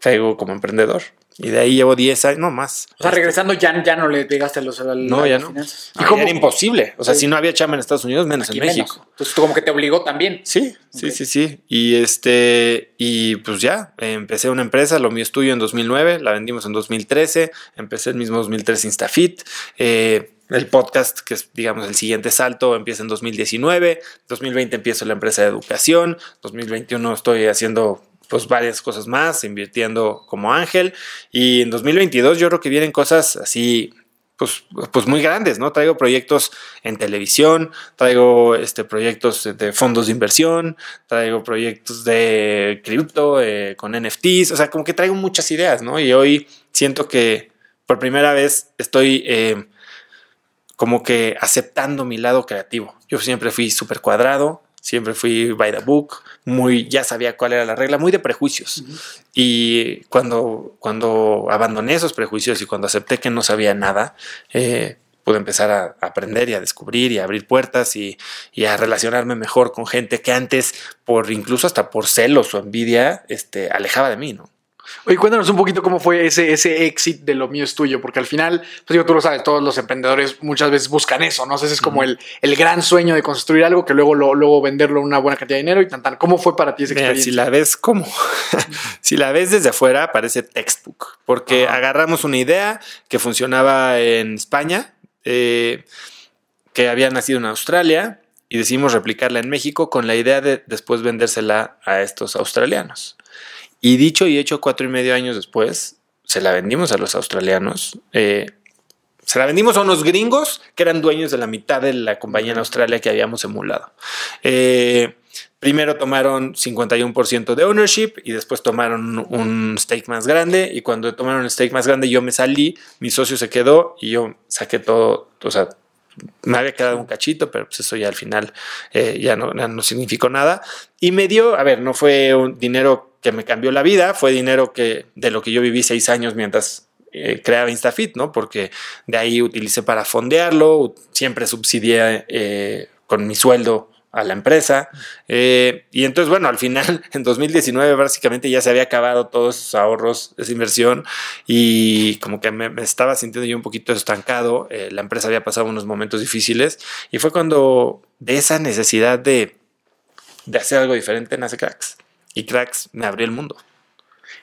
caigo como emprendedor. Y de ahí llevo 10 años, no más. O sea, regresando ya, ya no le pegaste los a No, ya no. finanzas. Ah, ya era imposible. O sea, Sí. si no había chamba en Estados Unidos, menos Aquí en México. menos. Entonces, tú como que te obligó también. Sí, sí, sí, sí. Y este, y pues ya, empecé una empresa, lo mío es tuyo en 2009, la vendimos en 2013, empecé el mismo 2013 Instafit. eh, el podcast, que es, digamos, el siguiente salto, empieza en 2019. 2020 empiezo la empresa de educación. 2021 estoy haciendo pues varias cosas más, invirtiendo como ángel. Y en 2022 yo creo que vienen cosas así pues, pues muy grandes, ¿no? Traigo proyectos en televisión, traigo este, proyectos de fondos de inversión, traigo proyectos de cripto, eh, con NFTs, o sea, como que traigo muchas ideas, ¿no? Y hoy siento que por primera vez estoy eh, como que aceptando mi lado creativo. Yo siempre fui súper cuadrado, siempre fui by the book, muy, ya sabía cuál era la regla, muy de prejuicios. Y cuando, cuando abandoné esos prejuicios y cuando acepté que no sabía nada, eh, pude empezar a aprender y a descubrir y a abrir puertas y, y, a relacionarme mejor con gente que antes, por incluso hasta por celos o envidia, este, alejaba de mí, ¿no? Oye, cuéntanos un poquito cómo fue ese, ese exit de lo mío es tuyo, porque al final, pues digo, tú lo sabes, todos los emprendedores muchas veces buscan eso, ¿no? ese es como el, el, gran sueño de construir algo que luego, lo, luego venderlo una buena cantidad de dinero y tan, tan. ¿Cómo fue para ti esa experiencia? Si la ves como, si la ves desde afuera, parece textbook, porque agarramos una idea que funcionaba en España, eh, que había nacido en Australia, y decidimos replicarla en México con la idea de después vendérsela a estos australianos. Y dicho y hecho, cuatro y medio años después, se la vendimos a los australianos. Eh, se la vendimos a unos gringos que eran dueños de la mitad de la compañía en Australia que habíamos emulado. Eh, primero tomaron 51% de ownership y después tomaron un stake más grande. Y cuando tomaron el stake más grande, yo me salí, mi socio se quedó y yo saqué todo, o sea, me había quedado un cachito, pero pues eso ya al final eh, ya, no, ya no significó nada. Y me dio, a ver, no fue un dinero que me cambió la vida, fue dinero que de lo que yo viví seis años mientras eh, creaba InstaFit, ¿no? Porque de ahí utilicé para fondearlo, siempre subsidié eh, con mi sueldo a la empresa. Eh, y entonces, bueno, al final, en 2019 básicamente ya se había acabado todos esos ahorros, esa inversión, y como que me, estaba sintiendo yo un poquito estancado. Eh, la empresa había pasado unos momentos difíciles, y fue cuando de esa necesidad de, de hacer algo diferente nace Cracks. Y Cracks me abrió el mundo.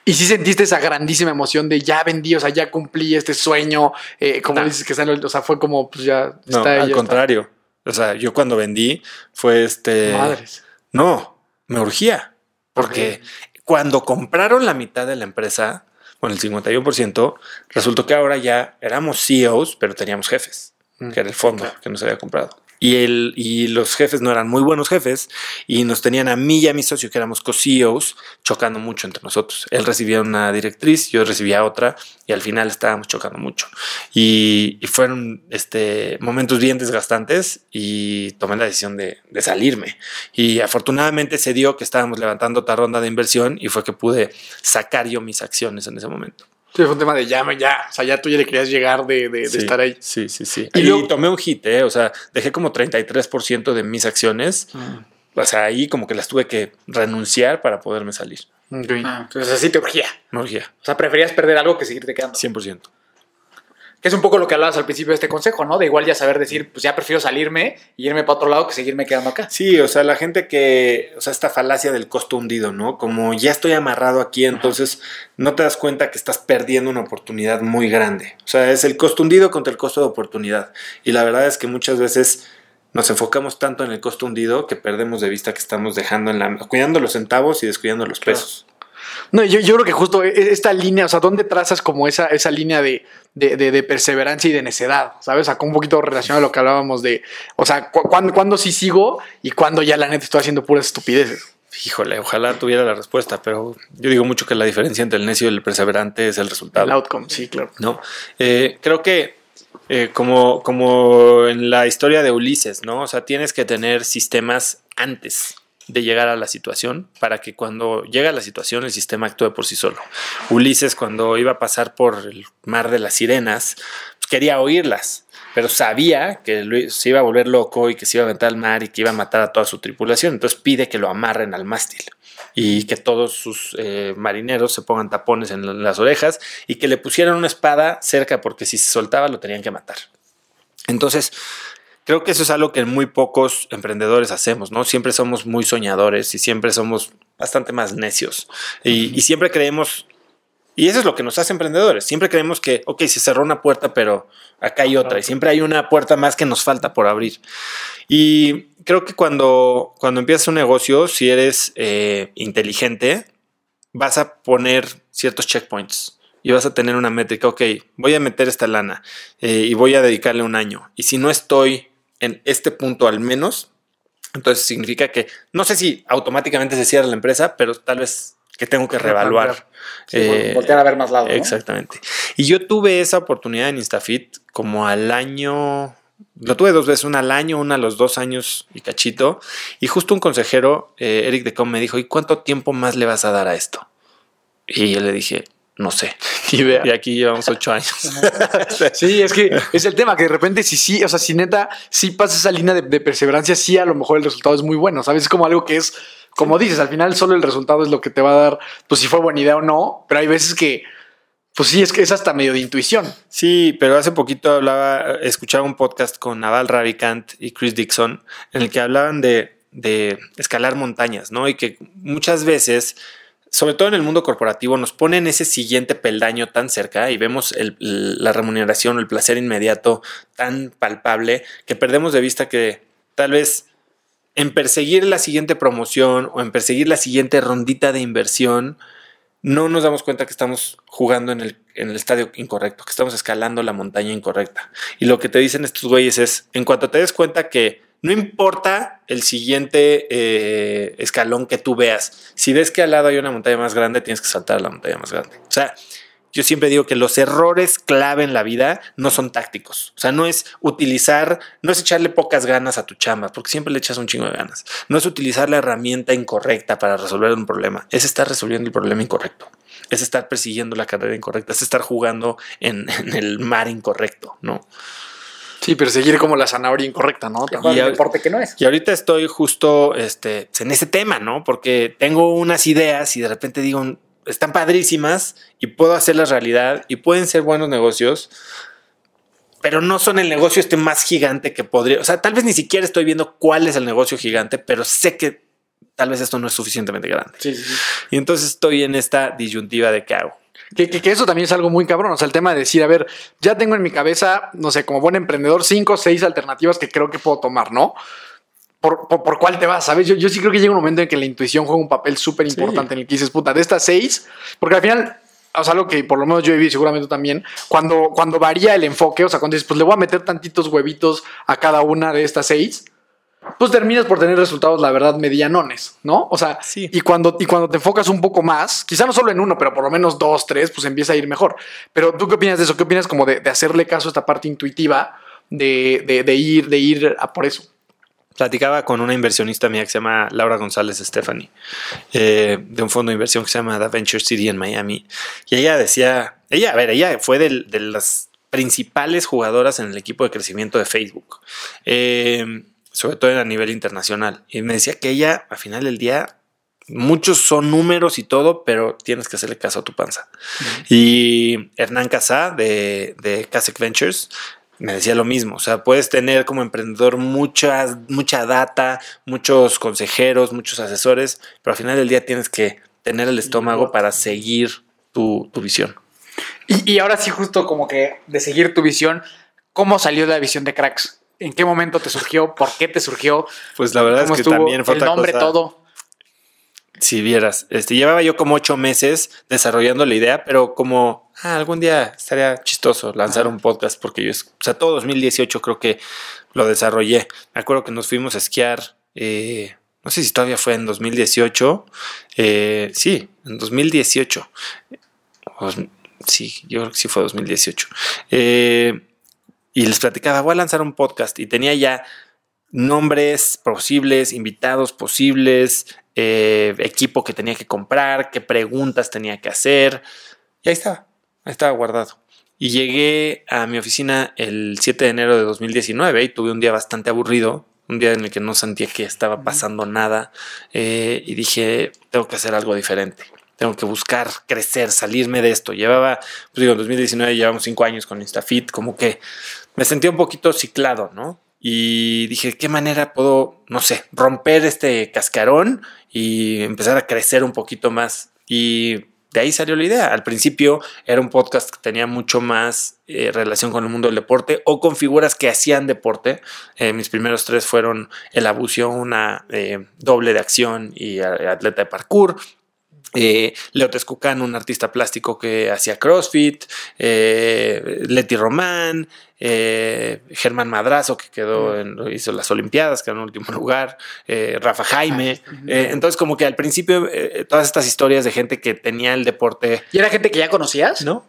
Y si sí sentiste esa grandísima emoción de ya vendí, o sea, ya cumplí este sueño, eh, como no. dices que está en el, o sea, fue como, pues ya no, está. Al contrario. Está. O sea, yo cuando vendí fue este. Madres. No, me urgía. Porque okay. cuando compraron la mitad de la empresa, con el 51%, resultó que ahora ya éramos CEOs, pero teníamos jefes, mm. que era el fondo claro. que nos había comprado. Y, el, y los jefes no eran muy buenos jefes y nos tenían a mí y a mi socio, que éramos co-CEOs, chocando mucho entre nosotros. Él recibía una directriz, yo recibía otra y al final estábamos chocando mucho. Y, y fueron este, momentos bien desgastantes y tomé la decisión de, de, salirme. Y afortunadamente se dio que estábamos levantando otra ronda de inversión y fue que pude sacar yo mis acciones en ese momento. Sí, fue un tema de llama ya. O sea, ya tú ya le querías llegar de, de, sí, de estar ahí. Sí, sí, sí. Y, y luego, tomé un hit, ¿eh? O sea, dejé como 33% de mis acciones. Mm. O sea, ahí como que las tuve que renunciar para poderme salir. Okay. Ah, entonces así te urgía. Me urgía. O sea, preferías perder algo que seguirte quedando. 100%. Que es un poco lo que hablabas al principio de este consejo, ¿no? De igual ya saber decir, pues ya prefiero salirme y irme para otro lado que seguirme quedando acá. Sí, o sea, la gente que, o sea, esta falacia del costo hundido, ¿no? Como ya estoy amarrado aquí, entonces Ajá. no te das cuenta que estás perdiendo una oportunidad muy grande. O sea, es el costo hundido contra el costo de oportunidad. Y la verdad es que muchas veces nos enfocamos tanto en el costo hundido que perdemos de vista que estamos dejando en la, cuidando los centavos y descuidando los claro. No, yo, yo, creo que justo e, esta línea, o sea, ¿dónde trazas como esa, esa línea de, de, de, de perseverancia y de necedad? ¿Sabes? Con un poquito relacionado a lo que hablábamos de, o sea, cu ¿cuándo, cuándo sí sigo y cuándo ya la neta estoy haciendo puras estupideces? Híjole, ojalá tuviera la respuesta, pero yo digo mucho que la diferencia entre el necio y el perseverante es el resultado. El outcome, sí, claro. No, eh, creo que eh, como, como en la historia de Ulises, ¿no? O sea, tienes que tener sistemas antes de llegar a la situación para que cuando llega la situación el sistema actúe por sí solo. Ulises cuando iba a pasar por el mar de las sirenas quería oírlas, pero sabía que se iba a volver loco y que se iba a aventar al mar y que iba a matar a toda su tripulación. Entonces pide que lo amarren al mástil y que todos sus eh, marineros se pongan tapones en las orejas y que le pusieran una espada cerca porque si se soltaba lo tenían que matar. Entonces, creo que eso es algo que muy pocos emprendedores hacemos, ¿no? Siempre somos muy soñadores y siempre somos bastante más necios. Y, y, siempre creemos, y eso es lo que nos hace emprendedores, siempre creemos que, ok, se cerró una puerta, pero acá hay otra, y siempre hay una puerta más que nos falta por abrir. Y creo que cuando, cuando empiezas un negocio, si eres eh, inteligente, vas a poner ciertos checkpoints y vas a tener una métrica, ok, voy a meter esta lana eh, y voy a dedicarle un año. Y si no estoy en este punto al menos, entonces significa que no sé si automáticamente se cierra la empresa, pero tal vez que tengo que reevaluar. Sí, Eh, voltear a ver más lados. ¿no? Exactamente. Y yo tuve esa oportunidad en Instafit como al año. Lo tuve dos veces, una al año, una a los dos años y cachito. Y justo un consejero, eh, Eric Decom, me dijo: ¿Y cuánto tiempo más le vas a dar a esto? Y yo le dije: No sé. Idea. Y aquí llevamos ocho años. Sí, es que es el tema, que de repente si sí, o sea, si neta, si pasa esa línea de, de perseverancia, sí, a lo mejor el resultado es muy bueno, ¿sabes? Es como algo que es, como dices, al final solo el resultado es lo que te va a dar, pues si fue buena idea o no, pero hay veces que, pues sí, es que es hasta medio de intuición. Sí, pero hace poquito hablaba, escuchaba un podcast con Naval Ravikant y Chris Dixon, en el que hablaban de, de escalar montañas, ¿no? Y que muchas veces, sobre todo en el mundo corporativo, nos ponen ese siguiente peldaño tan cerca y vemos la remuneración, el placer inmediato tan palpable que perdemos de vista que tal vez en perseguir la siguiente promoción o en perseguir la siguiente rondita de inversión, no nos damos cuenta que estamos jugando en el, en el estadio incorrecto, que estamos escalando la montaña incorrecta. Y lo que te dicen estos güeyes es, en cuanto te des cuenta que no importa el siguiente eh, escalón que tú veas, si ves que al lado hay una montaña más grande, tienes que saltar a la montaña más grande. O sea, yo siempre digo que los errores clave en la vida no son tácticos. O sea, no es utilizar, no es echarle pocas ganas a tu chamba, porque siempre le echas un chingo de ganas. No es utilizar la herramienta incorrecta para resolver un problema. Es estar resolviendo el problema incorrecto. Es estar persiguiendo la carrera incorrecta. Es estar jugando en, en el mar incorrecto, ¿no? Sí, perseguir como la zanahoria incorrecta, ¿no? Y el deporte que no es. Y ahorita estoy justo este, en ese tema, ¿no? Porque tengo unas ideas y de repente digo, están padrísimas y puedo hacerlas realidad y pueden ser buenos negocios, pero no son el negocio este más gigante que podría. O sea, tal vez ni siquiera estoy viendo cuál es el negocio gigante, pero sé que tal vez esto no es suficientemente grande. Sí, sí, sí. Y entonces estoy en esta disyuntiva de qué hago. Que, que- que eso también es algo muy cabrón. O sea, el tema de decir, a ver, ya tengo en mi cabeza, no sé, como buen emprendedor, cinco o seis alternativas que creo que puedo tomar, ¿no? ¿Por, por, por cuál te vas? ¿Sabes? Yo, yo sí creo que llega un momento en que la intuición juega un papel súper importante en el que dices, puta, de estas seis, porque al final, o sea, algo que por lo menos yo he vivido, seguramente tú también, cuando, cuando varía el enfoque, o sea, cuando dices, pues le voy a meter tantitos huevitos a cada una de estas seis, pues terminas por tener resultados, la verdad, medianones, ¿no? O sea, Sí. y, cuando, y cuando te enfocas un poco más, quizá no solo en uno, pero por lo menos dos, tres, pues empieza a ir mejor. Pero tú qué opinas de eso? ¿Qué opinas como de, de hacerle caso a esta parte intuitiva de, de- de ir, de ir a por eso? Platicaba con una inversionista mía que se llama Laura González Stephanie, eh, de un fondo de inversión que se llama The Venture City en Miami. Y ella decía, ella, a ver, ella fue del- de, las principales jugadoras en el equipo de crecimiento de Facebook, eh, sobre todo a nivel internacional. Y me decía que ella, al final del día, muchos son números y todo, pero tienes que hacerle caso a tu panza. Y Hernán Casá de, de Kasek Ventures me decía lo mismo. O sea, puedes tener como emprendedor muchas, mucha data, muchos consejeros, muchos asesores, pero al final del día tienes que tener el estómago para seguir tu, tu visión. Y, y ahora sí, justo como que de seguir tu visión, ¿cómo salió la visión de Cracks? ¿En qué momento te surgió? ¿Por qué te surgió? Pues la verdad es ¿Cómo que estuvo? también fue el otra nombre, cosa- todo. Si vieras, este, llevaba yo como ocho meses desarrollando la idea, pero como ah, algún día estaría chistoso lanzar un podcast porque yo, es- o sea, todo 2018 creo que lo desarrollé. Me acuerdo que nos fuimos a esquiar, eh, no sé si todavía fue en 2018, eh, sí, en 2018. O- sí, yo creo que sí fue 2018. Eh, y les platicaba, voy a lanzar un podcast y tenía ya nombres posibles, invitados posibles, eh, equipo que tenía que comprar, qué preguntas tenía que hacer. Y ahí estaba, ahí estaba guardado. Y llegué a mi oficina el 7 de enero de 2019 y tuve un día bastante aburrido, un día en el que no sentía que estaba pasando nada eh, y dije, tengo que hacer algo diferente. Tengo que buscar crecer, salirme de esto. Llevaba, pues digo, en 2019 llevamos cinco años con InstaFit, como que me sentía un poquito ciclado, ¿no? Y dije, ¿qué manera puedo, no sé, romper este cascarón y empezar a crecer un poquito más? Y de ahí salió la idea. Al principio era un podcast que tenía mucho más eh, relación con el mundo del deporte o con figuras que hacían deporte. Eh, mis primeros tres fueron el abucio, una eh, doble de acción y atleta de parkour. Eh, Leo Texcucán, un artista plástico que hacía CrossFit, eh, Leti Román, eh, Germán Madrazo, que quedó en, hizo las Olimpiadas, quedó en último lugar, eh, Rafa Jaime. Entonces, como que al principio, todas estas historias de gente que tenía el deporte, ¿Y era gente que ya conocías? ¿no?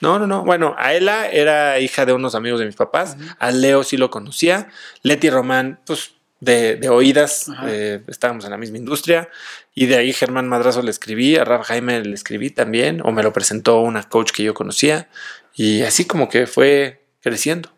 No, no, no. Bueno, a Ela era hija de unos amigos de mis papás. A Leo sí lo conocía. Leti Román, pues de, de oídas, eh, estábamos en la misma industria. Y de ahí Germán Madrazo le escribí, a Rafa Jaime le escribí también, o me lo presentó una coach que yo conocía. Y así como que fue creciendo.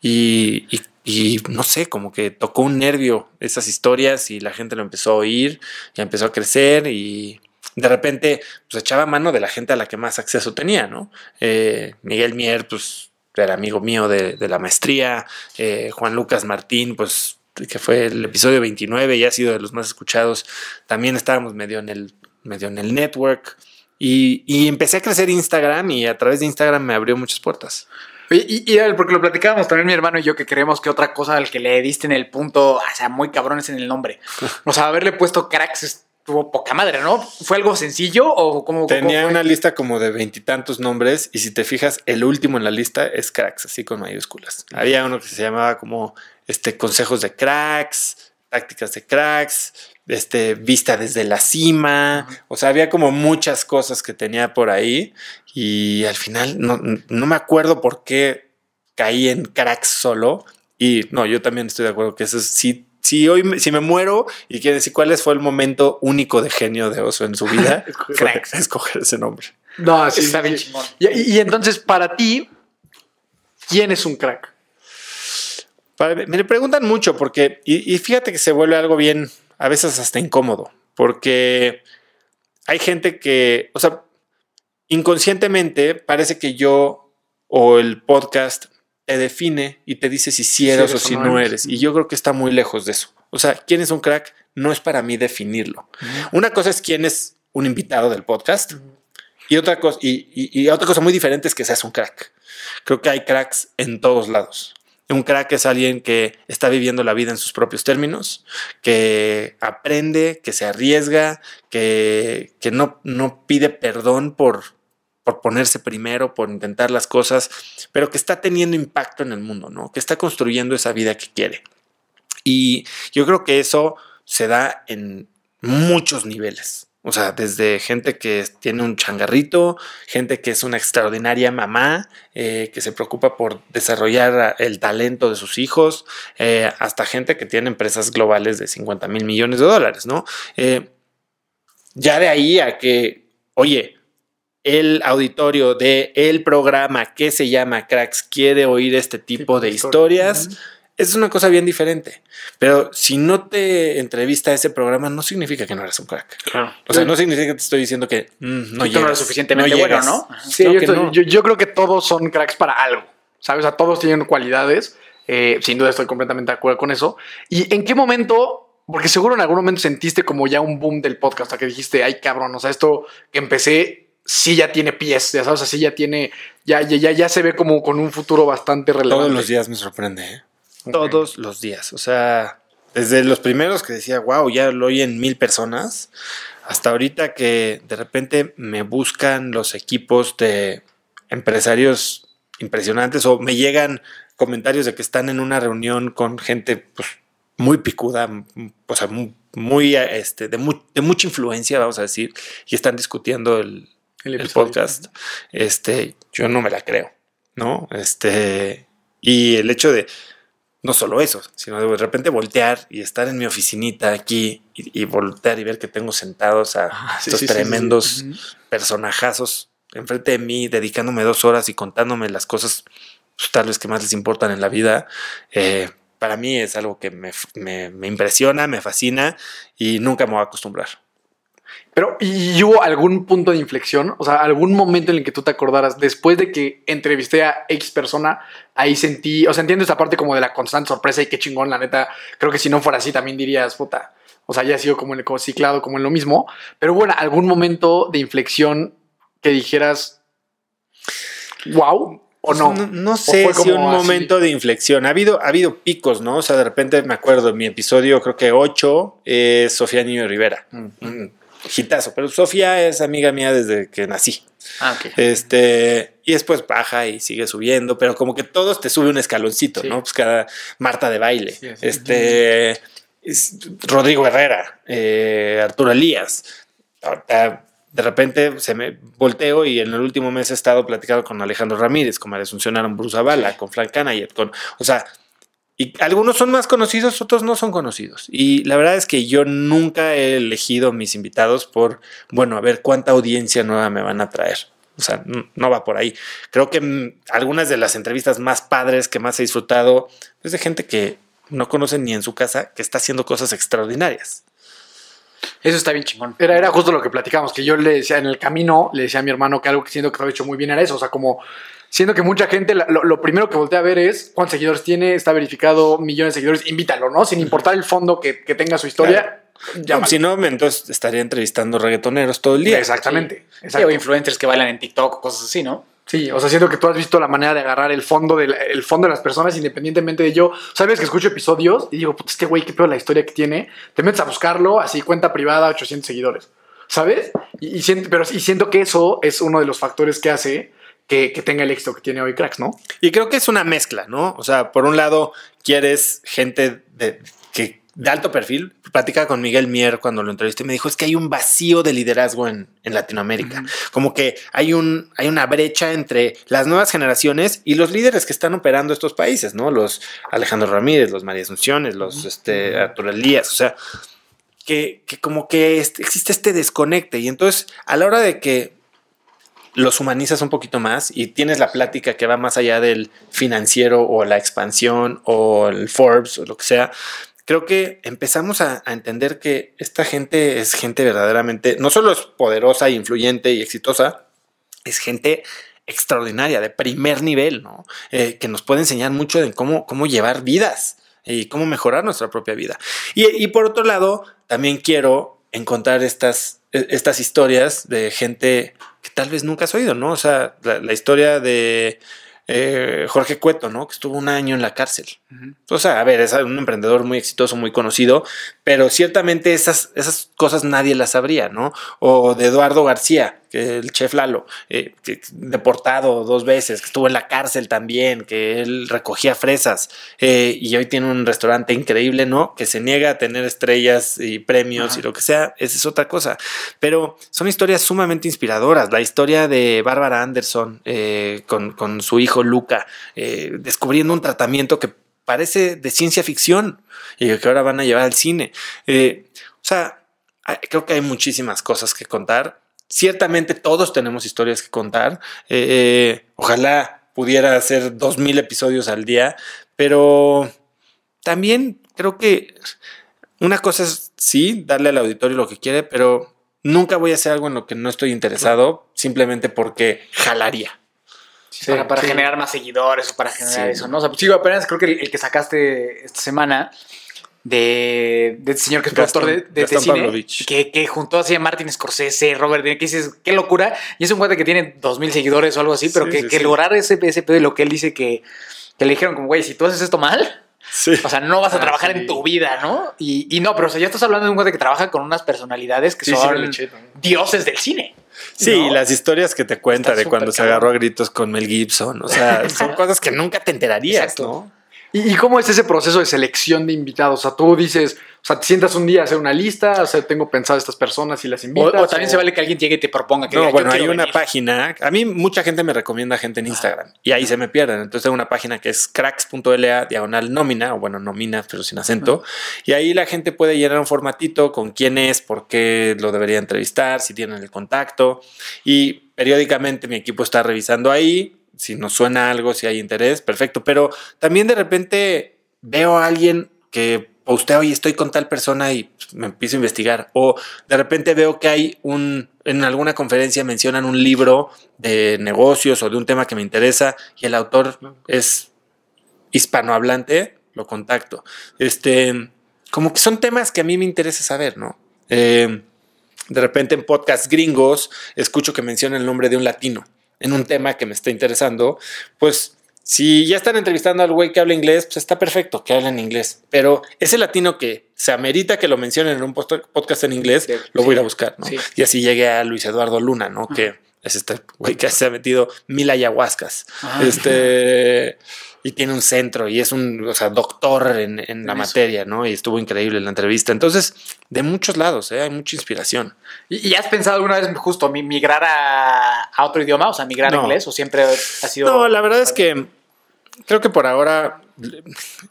Y, y- y no sé, como que tocó un nervio esas historias y la gente lo empezó a oír y empezó a crecer y de repente pues echaba mano de la gente a la que más acceso tenía, ¿no? Eh, Miguel Mier, pues era amigo mío de, de la maestría, eh, Juan Lucas Martín, pues que fue el episodio 29 y ha sido de los más escuchados, también estábamos medio en el, medio en el network. Y, y empecé a crecer Instagram y a través de Instagram me abrió muchas puertas. Y, y era porque lo platicábamos también mi hermano y yo que creemos que otra cosa al que le diste en el punto, o sea, muy cabrón es en el nombre. O sea, haberle puesto cracks estuvo poca madre, ¿no? ¿Fue algo sencillo o cómo? Tenía cómo una lista como de veintitantos nombres y si te fijas, el último en la lista es cracks, así con mayúsculas. Había uno que se llamaba como este consejos de cracks, tácticas de cracks, este vista desde la cima. O sea, había como muchas cosas que tenía por ahí y al final no, no me acuerdo por qué caí en cracks solo. Y no, yo también estoy de acuerdo que eso es sí. Si hoy me- si me muero y quiere decir cuál es fue el momento único de genio de oso en su vida, Escoger cracks, escoger ese nombre. No, sí, Está bien chingón. Y, y- y entonces, para ti, ¿quién es un crack? Para- Me le preguntan mucho porque, y, y fíjate que se vuelve algo bien, a veces hasta incómodo, porque hay gente que, o sea, inconscientemente parece que yo o el podcast te define y te dice si sí eres eres o si no eres. Y yo creo que está muy lejos de eso. O sea, quién es un crack no es para mí definirlo. Una cosa es quién es un invitado del podcast y otra cosa, y, y- y otra cosa muy diferente es que seas un crack. Creo que hay cracks en todos lados. Un crack es alguien que está viviendo la vida en sus propios términos, que aprende, que se arriesga, que, que no, no pide perdón por, por ponerse primero, por intentar las cosas, pero que está teniendo impacto en el mundo, ¿no? Que está construyendo esa vida que quiere. Y yo creo que eso se da en muchos niveles. O sea, desde gente que tiene un changarrito, gente que es una extraordinaria mamá, eh, que se preocupa por desarrollar el talento de sus hijos, eh, hasta gente que tiene empresas globales de 50 mil millones de dólares, ¿no? Eh, ya de ahí a que, oye, el auditorio de el programa que se llama Cracks quiere oír este tipo de historias, es una cosa bien diferente. Pero si no te entrevista a ese programa, no significa que no eres un crack. Claro. O sea, no significa que te estoy diciendo que mm, no Tú no llegas, eres suficientemente bueno, llegas. ¿no? Sí, yo, que estoy- no. yo- yo creo que todos son cracks para algo, ¿sabes? O sea, todos tienen cualidades. eh, sin duda estoy completamente de acuerdo con eso. ¿Y en qué momento? Porque seguro en algún momento sentiste como ya un boom del podcast, hasta que dijiste, ay cabrón, o sea, esto que empecé sí ya tiene pies, ya sabes, así ya tiene, ya, ya, ya, ya se ve como con un futuro bastante relevante. Todos los días me sorprende. ¿eh? Todos los días. O sea, desde los primeros que decía, wow, ya lo oyen mil personas, hasta ahorita que de repente me buscan los equipos de empresarios impresionantes o me llegan comentarios de que están en una reunión con gente pues, muy picuda, o sea, muy, muy, este, de, mu- de mucha influencia, vamos a decir, y están discutiendo el, El el, podcast, este, yo no me la creo, ¿no? Este, y el hecho de, no solo eso, sino de repente voltear y estar en mi oficinita aquí y, y voltear y ver que tengo sentados a Ah, sí, estos sí, sí, sí, sí. tremendos Ujú. personajazos enfrente de mí, dedicándome dos horas y contándome las cosas pues, tal vez que más les importan en la vida. eh, para mí es algo que me, me- me impresiona, me fascina y nunca me voy a acostumbrar. Pero, ¿y hubo algún punto de inflexión? O sea, algún momento en el que tú te acordaras, después de que entrevisté a X persona, ahí sentí, o sea, entiendo esta parte como de la constante sorpresa y qué chingón, la neta. Creo que si no fuera así también dirías, puta. O sea, ya ha sido como, el, como ciclado, como en lo mismo. Pero bueno, algún momento de inflexión que dijeras, wow, o no. Pues No, no ¿O sé fue si un así? momento de inflexión. Ha habido, ha habido picos, ¿no? O sea, de repente me acuerdo, en mi episodio, creo que 8, es Sofía Niño Rivera. Mm, hitazo. Pero Sofía es amiga mía desde que nací. Ah, ok. Este, y después baja y sigue subiendo, pero como que todos te sube un escaloncito, Sí. ¿no? Pues cada Marta de baile, Sí, este, es Rodrigo Herrera, eh, Arturo Elías. Ahorita, de repente se me volteo y en el último mes he estado platicando con Alejandro Ramírez, con María Asunción Aramburu Zavala, con Frank Canayet, con, o sea, y algunos son más conocidos, otros no son conocidos. Y la verdad es que yo nunca he elegido mis invitados por, bueno, a ver cuánta audiencia nueva me van a traer. O sea, no va por ahí. Creo que mm, algunas de las entrevistas más padres que más he disfrutado es de gente que no conocen ni en su casa, que está haciendo cosas extraordinarias. Eso está bien chingón. Era, era justo lo que platicamos, que yo le decía en el camino, le decía a mi hermano que algo que siento que ha hecho muy bien era eso. O sea, como siento que mucha gente, lo, lo primero que voltea a ver es cuántos seguidores tiene, está verificado, millones de seguidores, invítalo, ¿no? Sin importar el fondo que, que tenga su historia. llámalo. si no, entonces estaría entrevistando reggaetoneros todo el día. Exactamente. Sí, exacto. o influencers que bailan en TikTok o cosas así, ¿no? Sí, o sea, siento que tú has visto la manera de agarrar el fondo de, el fondo de las personas independientemente de yo. Sabes que escucho episodios y digo, este güey, qué peor la historia que tiene. Te metes a buscarlo, así cuenta privada, 800 seguidores. ¿Sabes? Y, y siento, pero, y siento que eso es uno de los factores que hace que, que tenga el éxito que tiene hoy Cracks, ¿no? Y creo que es una mezcla, ¿no? O sea, por un lado, quieres gente de, que, de alto perfil. Platicaba con Miguel Mier cuando lo entrevisté y me dijo, es que hay un vacío de liderazgo en, en Latinoamérica. Como que hay, un, hay una brecha entre las nuevas generaciones y los líderes que están operando estos países, ¿no? Los Alejandro Ramírez, los María Asunciones, los este, Arturo Elías, o sea, que, que como que este- existe este desconecte. Y entonces, a la hora de que los humanizas un poquito más y tienes la plática que va más allá del financiero o la expansión o el Forbes o lo que sea. Creo que empezamos a, entender que esta gente es gente verdaderamente, no solo es poderosa, influyente y exitosa, es gente extraordinaria, de primer nivel, ¿no? Eh, que nos puede enseñar mucho de cómo, cómo llevar vidas y cómo mejorar nuestra propia vida. Y, por otro lado, también quiero encontrar estas, e- estas historias de gente que tal vez nunca has oído, ¿no? O sea, la historia de eh, Jorge Cueto, ¿no? Que estuvo un año en la cárcel. O sea, a ver, es un emprendedor muy exitoso, muy conocido, pero ciertamente esas, esas cosas nadie las sabría, ¿no? O de Eduardo García, que el chef Lalo, eh, que deportado dos veces, que estuvo en la cárcel también, que él recogía fresas eh, y hoy tiene un restaurante increíble, ¿no? Que se niega a tener estrellas y premios y lo que sea, esa es otra cosa. Pero son historias sumamente inspiradoras. La historia de Bárbara Anderson eh, con, con su hijo Luca, descubriendo un tratamiento que parece de ciencia ficción y que ahora van a llevar al cine. O sea, creo que hay muchísimas cosas que contar. Ciertamente todos tenemos historias que contar. Eh, eh, ojalá pudiera hacer dos mil episodios al día, pero también creo que una cosa es sí darle al auditorio lo que quiere, pero nunca voy a hacer algo en lo que no estoy interesado simplemente porque jalaría. para para sí. generar más seguidores o para generar Sí. eso, ¿no? O sea, pues, digo, apenas creo que el, el que sacaste esta semana de, de este señor que es Gastón- productor de, de este cine, que, que juntó así a Martin Scorsese, Robert De Niro, que dices, qué locura. Y es un cuate que tiene dos mil seguidores o algo así, pero Sí, que, sí, que sí. lograr ese, ese pedo y lo que él dice que, que le dijeron como, güey, si tú haces esto mal, Sí. o sea, no vas a Ah, trabajar sí. en tu vida, ¿no? Y, y no, pero o sea, ya estás hablando de un cuate que trabaja con unas personalidades que son eché dioses del cine. Sí, ¿no? las historias que te cuenta Está de cuando se agarró a gritos con Mel Gibson, o sea, son cosas que nunca te enterarías, Exacto. ¿no? ¿Y, y cómo es ese proceso de selección de invitados? O sea, tú dices, o sea, te sientas un día a hacer una lista, o sea, tengo pensado estas personas y las invitas. o también se vale que alguien llegue y te proponga que No, diga, "Yo bueno, hay una venir". página, a mí mucha gente me recomienda gente en Instagram y ahí se me pierden, entonces tengo una página que es cracks.la diagonal nómina, o bueno, nómina, pero sin acento, y ahí la gente puede llenar un formatito con quién es, por qué lo debería entrevistar, si tienen el contacto, y periódicamente mi equipo está revisando ahí, si nos suena algo, si hay interés, perfecto, pero también de repente veo a alguien que postea, oye, estoy con tal persona y me empiezo a investigar. O de repente veo que hay un, en alguna conferencia mencionan un libro de negocios o de un tema que me interesa y el autor es hispanohablante, lo contacto. Este, como que son temas que a mí me interesa saber, ¿no? Eh, de repente en podcasts gringos escucho que menciona el nombre de un latino en un tema que me está interesando, pues si ya están entrevistando al güey que habla inglés, pues está perfecto que hablen inglés. Pero ese latino que se amerita que lo mencionen en un podcast en inglés, lo voy a ir a buscar, ¿no? sí. Y así llegue a Luis Eduardo Luna, ¿no? Que es este güey que se ha metido mil ayahuascas. Ah. Este. Y tiene un centro y es un o sea, doctor en, en la eso. materia, ¿no? Y estuvo increíble en la entrevista. Entonces, de muchos lados, ¿eh? hay mucha inspiración. ¿Y, y has pensado alguna vez justo mi- migrar a, a otro idioma? O sea, migrar a inglés o siempre ha sido. No, la verdad es que creo que por ahora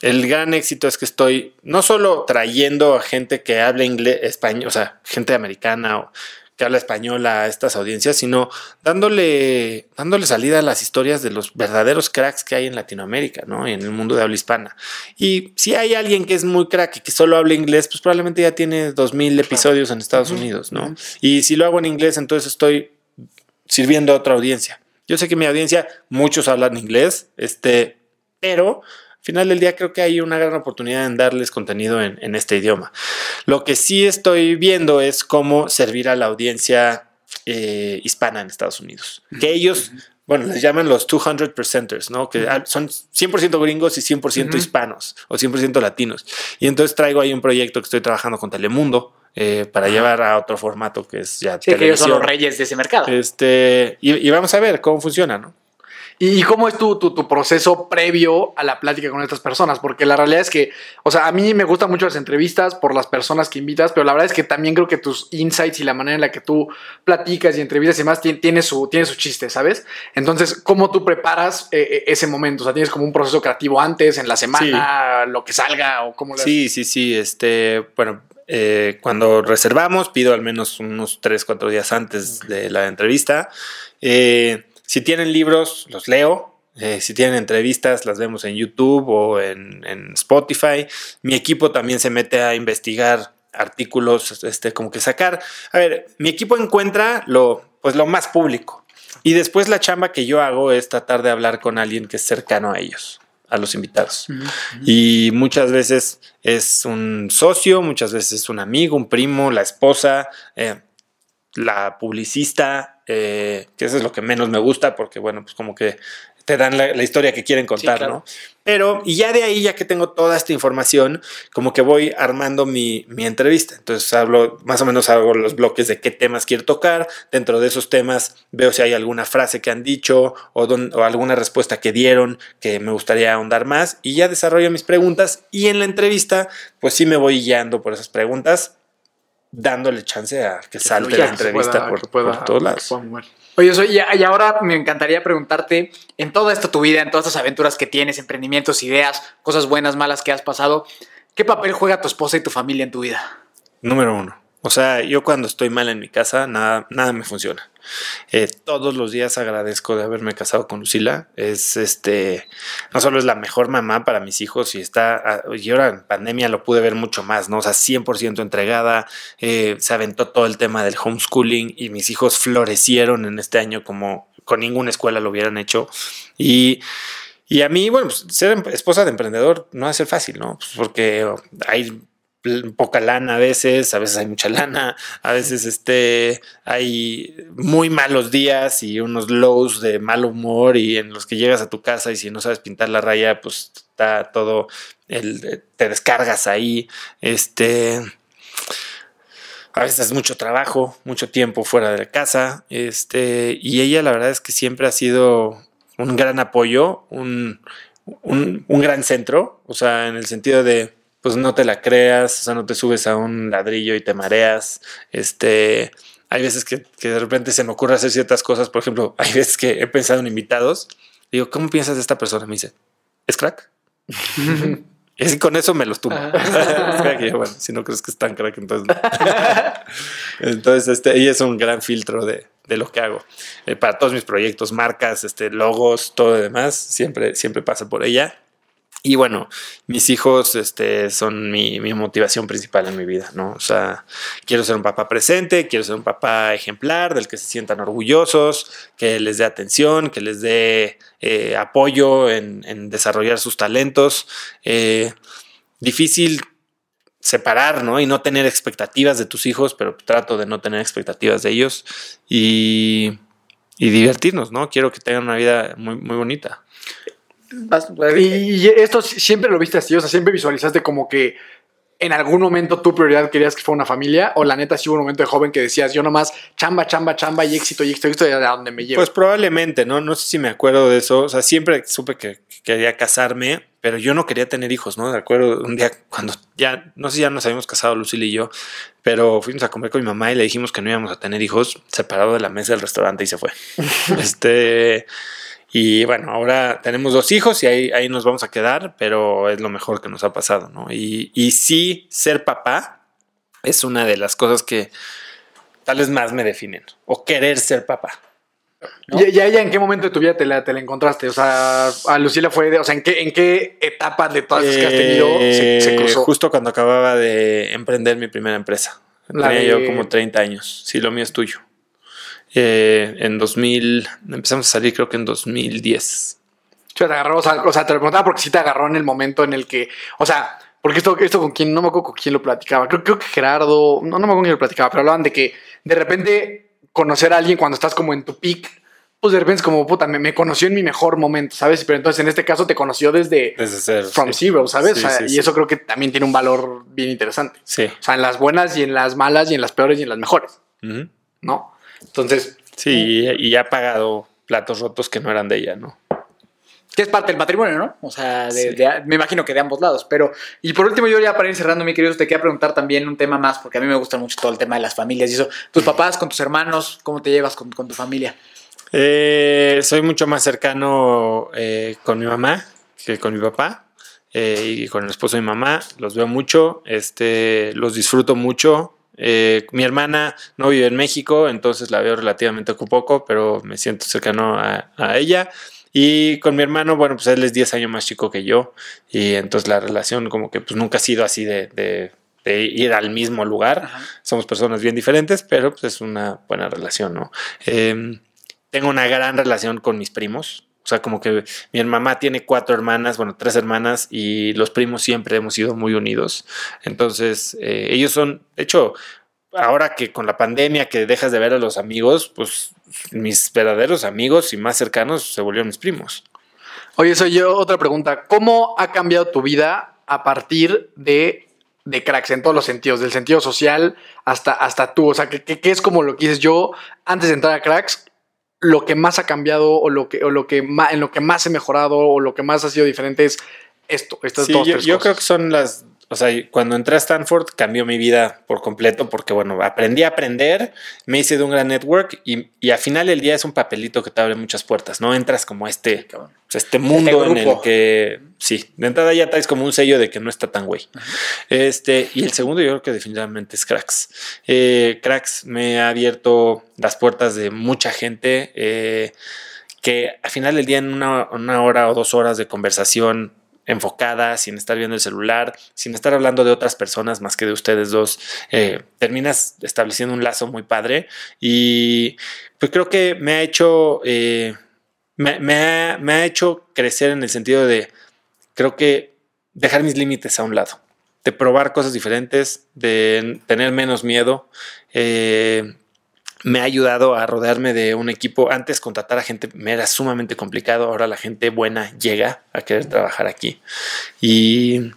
el gran éxito es que estoy no solo trayendo a gente que habla inglés, español, o sea, gente americana o que habla español a estas audiencias, sino dándole, dándole salida a las historias de los verdaderos cracks que hay en Latinoamérica, ¿no? Y en el mundo de habla hispana. Y si hay alguien que es muy crack y que solo habla inglés, pues probablemente ya tiene dos mil episodios en Estados Unidos, ¿no? Y si lo hago en inglés, entonces estoy sirviendo a otra audiencia. Yo sé que mi audiencia, muchos hablan inglés, este, pero final del día creo que hay una gran oportunidad en darles contenido en, en este idioma. Lo que sí estoy viendo es cómo servir a la audiencia eh, hispana en Estados Unidos. Que ellos, bueno, les llaman los 200 percenters, ¿no? Que ah, son 100% gringos y 100% hispanos o 100% latinos. Y entonces traigo ahí un proyecto que estoy trabajando con Telemundo eh, para llevar a otro formato que es ya Sí, que ellos son los reyes de ese mercado. Este, y, y vamos a ver cómo funciona, ¿no? ¿Y cómo es tu, tu, tu proceso previo a la plática con estas personas? Porque la realidad es que, o sea, a mí me gustan mucho las entrevistas por las personas que invitas, pero la verdad es que también creo que tus insights y la manera en la que tú platicas y entrevistas y demás tien- tiene su, tiene su chiste, ¿sabes? Entonces, ¿cómo tú preparas eh, eh, ese momento? O sea, ¿tienes como un proceso creativo antes, en la semana, lo que salga o cómo le Sí, sí, sí. Este, bueno, eh, cuando reservamos, pido al menos unos 3, 4 días antes de la entrevista. Eh, si tienen libros, los leo. Eh, si tienen entrevistas, las vemos en YouTube o en, en Spotify. Mi equipo también se mete a investigar artículos, este, como que sacar. A ver, mi equipo encuentra lo, pues, lo más público. Y después la chamba que yo hago es tratar de hablar con alguien que es cercano a ellos, a los invitados. Y muchas veces es un socio, muchas veces es un amigo, un primo, la esposa, eh, la publicista, eh, que eso es lo que menos me gusta porque, bueno, pues como que te dan la, la historia que quieren contar, claro. ¿no? Pero, y ya de ahí, ya que tengo toda esta información, como que voy armando mi, mi entrevista. Entonces hablo, más o menos hago los bloques de qué temas quiero tocar. Dentro de esos temas veo si hay alguna frase que han dicho o, don- o alguna respuesta que dieron que me gustaría ahondar más. Y ya desarrollo mis preguntas. Y en la entrevista, pues sí me voy guiando por esas preguntas, dándole chance a que salte la entrevista pueda- por, que pueda- por todos que lados. pueda mover. Oye, soy, y, y ahora me encantaría preguntarte, en toda esta tu vida, en todas estas aventuras que tienes, emprendimientos, ideas, cosas buenas, malas que has pasado, ¿qué papel juega tu esposa y tu familia en tu vida? Número uno. O sea, yo cuando estoy mal en mi casa, nada, nada me funciona. Eh, todos los días agradezco de haberme casado con Lucila. Es este, no solo es la mejor mamá para mis hijos y está, ah, y ahora en pandemia lo pude ver mucho más, ¿no? O sea, 100% entregada, eh, se aventó todo el tema del homeschooling y mis hijos florecieron en este año como con ninguna escuela lo hubieran hecho. Y, y a mí, bueno, pues, ser em- esposa de emprendedor no va ser fácil, ¿no? Pues porque hay poca lana a veces, a veces hay mucha lana, a veces este hay muy malos días y unos lows de mal humor y en los que llegas a tu casa y si no sabes pintar la raya, pues está todo el te descargas ahí, este a veces es mucho trabajo, mucho tiempo fuera de la casa, este y ella la verdad es que siempre ha sido un gran apoyo, un un, un gran centro, o sea, en el sentido de, pues no te la creas, o sea, no te subes a un ladrillo y te mareas, este, hay veces que, que de repente se me ocurre hacer ciertas cosas, por ejemplo, hay veces que he pensado en invitados, digo, ¿cómo piensas de esta persona? Me dice, ¿es crack? Y con eso me los tumbo. Y bueno, si no crees que es tan crack, entonces. no. entonces, este, ella es un gran filtro de, de lo que hago. Eh, para todos mis proyectos, marcas, este, logos, todo lo demás, siempre, siempre pasa por ella. Y bueno, mis hijos este, son mi, mi motivación principal en mi vida, ¿no? O sea, quiero ser un papá presente, quiero ser un papá ejemplar, del que se sientan orgullosos, que les dé atención, que les dé eh, apoyo en, desarrollar sus talentos. Eh, difícil separar, ¿no? Y no tener expectativas de tus hijos, pero trato de no tener expectativas de ellos y, y divertirnos, ¿no? Quiero que tengan una vida muy, muy bonita. Vas- Y, y esto si- siempre lo viste así, o sea, siempre visualizaste como que en algún momento tu prioridad querías que fuera una familia, o la neta sí hubo un momento de joven que decías, yo nomás chamba, chamba, chamba y éxito y éxito, y éxito, y a donde me llevo. Pues probablemente, ¿no? No sé si me acuerdo de eso. O sea, siempre supe que que quería casarme, pero yo no quería tener hijos, ¿no? De acuerdo, un día cuando ya, no sé si ya nos habíamos casado Lucille y yo, pero fuimos a comer con mi mamá y le dijimos que no íbamos a tener hijos, separado de la mesa del restaurante y se fue. este. Y bueno, ahora tenemos dos hijos y ahí, ahí nos vamos a quedar, pero es lo mejor que nos ha pasado, ¿no? Y, y sí, ser papá es una de las cosas que tal vez más me definen, o querer ser papá. ¿Y, y ella en qué momento de tu vida te la, te la encontraste? O sea, a Lucila fue, de- o sea, ¿en qué, en qué etapa de todas las que has tenido se, se Eh, cruzó? Justo cuando acababa de emprender mi primera empresa. La Tenía de- yo como 30 años. Sí, lo mío es tuyo. Eh, en 2000, empezamos a salir creo que en 2010. O sea, te agarró, o sea, o sea, te lo preguntaba porque sí te agarró en el momento en el que, o sea, porque esto, esto con quién, no me acuerdo con quién lo platicaba, creo, creo que Gerardo, no, no me acuerdo con quién lo platicaba, pero hablaban de que de repente conocer a alguien cuando estás como en tu peak, pues de repente es como, puta, me, me conoció en mi mejor momento, ¿sabes? Pero entonces en este caso te conoció desde from sí. zero, ¿sabes? Sí, O sea, sí, y sí. eso creo que también tiene un valor bien interesante. Sí. O sea, en las buenas y en las malas y en las peores y en las mejores. ¿no? Entonces, Sí, y, y ha pagado platos rotos que no eran de ella, ¿no? Que es parte del matrimonio, ¿no? O sea, de- Sí. de- me imagino que de ambos lados. Pero, y por último, yo ya para ir cerrando, mi querido, te quería preguntar también un tema más, porque a mí me gusta mucho todo el tema de las familias y eso. Tus papás, con tus hermanos, ¿cómo te llevas con, con tu familia? Eh, soy mucho más cercano eh, con mi mamá que con mi papá eh, y con el esposo de mi mamá. Los veo mucho, este, los disfruto mucho. Eh, mi hermana no vive en México, entonces la veo relativamente poco, pero me siento cercano a, a ella. Y con mi hermano, bueno, pues él es 10 años más chico que yo y entonces la relación como que pues nunca ha sido así de, de- de ir al mismo lugar. Somos personas bien diferentes, pero pues es una buena relación, ¿no? Em, tengo una gran relación con mis primos. O sea, como que mi mamá tiene cuatro hermanas, bueno, tres hermanas, y los primos siempre hemos sido muy unidos. Entonces, eh, ellos son, de hecho, ahora que con la pandemia que dejas de ver a los amigos, pues mis verdaderos amigos y más cercanos se volvieron mis primos. Oye, soy yo otra pregunta. ¿Cómo ha cambiado tu vida a partir de, de cracks en todos los sentidos? Del sentido social hasta, hasta tú. O sea, ¿qué, qué- es como lo que dices yo antes de entrar a cracks? Lo que más ha cambiado o lo que, o lo que más, en lo que más he mejorado o lo que más ha sido diferente es esto, estas Sí, dos, yo, tres yo creo que cosas. son las, o sea, cuando entré a Stanford cambió mi vida por completo porque, bueno, aprendí a aprender, me hice de un gran network y, y al final del día es un papelito que te abre muchas puertas, ¿no? Entras como a este, o sea, este mundo en el que, sí, de entrada ya traes como un sello de que no está tan güey. Este, y el segundo yo creo que definitivamente es Cracks. Eh, Cracks me ha abierto las puertas de mucha gente eh, que al final del día en una, una hora o dos horas de conversación enfocada, sin estar viendo el celular, sin estar hablando de otras personas más que de ustedes dos, eh, terminas estableciendo un lazo muy padre y pues creo que me ha hecho, eh, me, ha, me ha hecho crecer en el sentido de, creo que dejar mis límites a un lado, de probar cosas diferentes, de tener menos miedo. eh, me ha ayudado a rodearme de un equipo. Antes contratar a gente me era sumamente complicado. Ahora la gente buena llega a querer trabajar aquí. Y,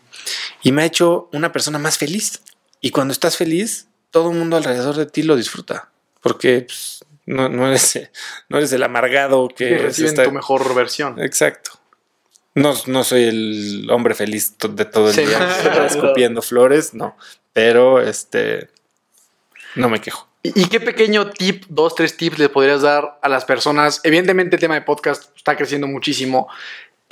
y me ha hecho una persona más feliz. Y cuando estás feliz, todo el mundo alrededor de ti lo disfruta. Porque pues, no, no, eres, no eres el amargado que reciben está- tu mejor versión. Exacto. No, no soy el hombre feliz de todo el Sí. día escupiendo flores, no. Pero este no me quejo. ¿Y qué pequeño tip, dos, tres tips le podrías dar a las personas? Evidentemente el tema de podcast está creciendo muchísimo.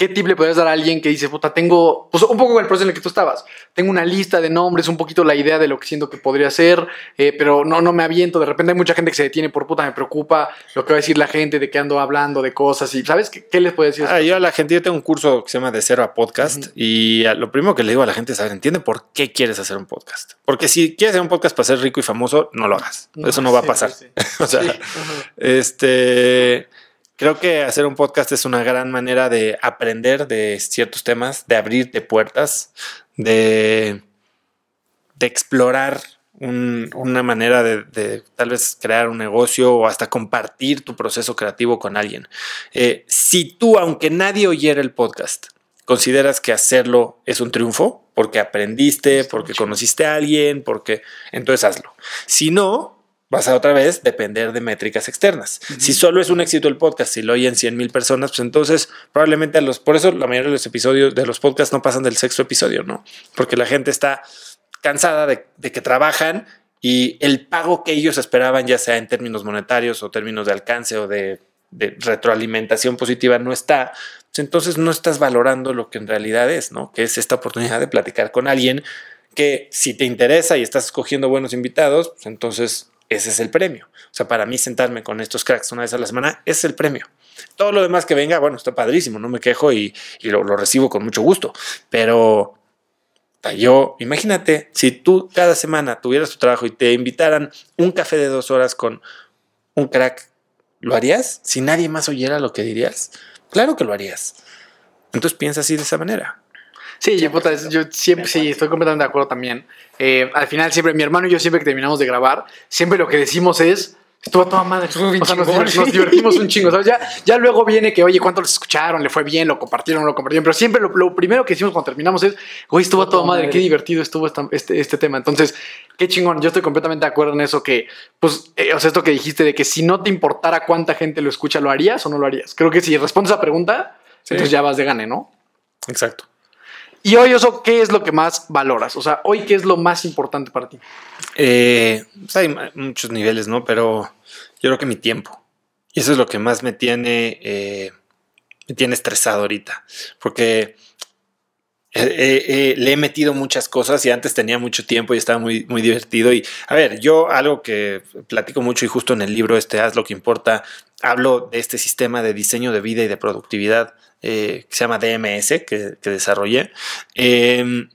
¿Qué tip le podrías dar a alguien que dice, puta, tengo, pues un poco el proceso en el que tú estabas, tengo una lista de nombres, un poquito la idea de lo que siento que podría ser, eh, pero no, no me aviento, de repente hay mucha gente que se detiene por puta, me preocupa lo que va a decir la gente, de que ando hablando de cosas y, ¿sabes? ¿Qué, qué les puedes decir? Ah, yo a la gente, yo tengo un curso que se llama De Cero a Podcast y a- lo primero que le digo a la gente es, a ver, entiende por qué quieres hacer un podcast. Porque si quieres hacer un podcast para ser rico y famoso, no lo hagas. Eso no va a pasar. sí, o sea, este, creo que hacer un podcast es una gran manera de aprender de ciertos temas, de abrirte puertas, de, de explorar un- una manera de, de tal vez crear un negocio o hasta compartir tu proceso creativo con alguien. Eh, si tú, aunque nadie oyera el podcast, consideras que hacerlo es un triunfo, porque aprendiste, porque conociste a alguien, porque entonces hazlo. Si no, vas a otra vez depender de métricas externas. Si solo es un éxito el podcast, si lo oyen 100 mil personas, pues entonces probablemente a los, por eso la mayoría de los episodios de los podcasts no pasan del sexto episodio, ¿no? Porque la gente está cansada de, de que trabajan y el pago que ellos esperaban, ya sea en términos monetarios o términos de alcance o de, de retroalimentación positiva, no está. Pues entonces no estás valorando lo que en realidad es, ¿no? Que es esta oportunidad de platicar con alguien que si te interesa y estás escogiendo buenos invitados, pues entonces ese es el premio. O sea, para mí sentarme con estos cracks una vez a la semana es el premio. Todo lo demás que venga, bueno, está padrísimo, no me quejo y, lo, lo recibo con mucho gusto, pero yo, imagínate, si tú cada semana tuvieras tu trabajo y te invitaran un café de dos horas con un crack, ¿lo harías? Si nadie más oyera lo que dirías, claro que lo harías. Entonces piensa así de esa manera. Sí, yo, puta, yo siempre, sí, estoy completamente de acuerdo también. Eh, al final, siempre, mi hermano y yo, siempre que terminamos de grabar, siempre lo que decimos es. Estuvo a toda madre. O sea, nos, sí. divertimos un chingo. ¿sabes? Ya, ya luego viene que, oye, ¿cuántos los escucharon? ¿Le fue bien? ¿Lo compartieron? ¿No lo compartieron? Pero siempre lo, lo primero que decimos cuando terminamos es, oye, estuvo a toda madre. Qué divertido estuvo esta- este, este tema. Entonces, qué chingón. Yo estoy completamente de acuerdo en eso que, pues, eh, o sea, esto que dijiste de que si no te importara cuánta gente lo escucha, ¿lo harías o no lo harías? Creo que si respondes a esa pregunta, entonces ya vas de gane, ¿no? Exacto. Y hoy, Oso, ¿qué es lo que más valoras? O sea, hoy, ¿qué es lo más importante para ti? Eh, pues hay muchos niveles, ¿no? Pero yo creo que mi tiempo. Y eso es lo que más me tiene, eh, me tiene estresado ahorita. Porque eh, le he metido muchas cosas y antes tenía mucho tiempo y estaba muy, muy divertido. Y a ver, yo algo que platico mucho y justo en el libro este, Haz lo que importa, hablo de este sistema de diseño de vida y de productividad eh, que se llama DMS, que, que desarrollé. Em,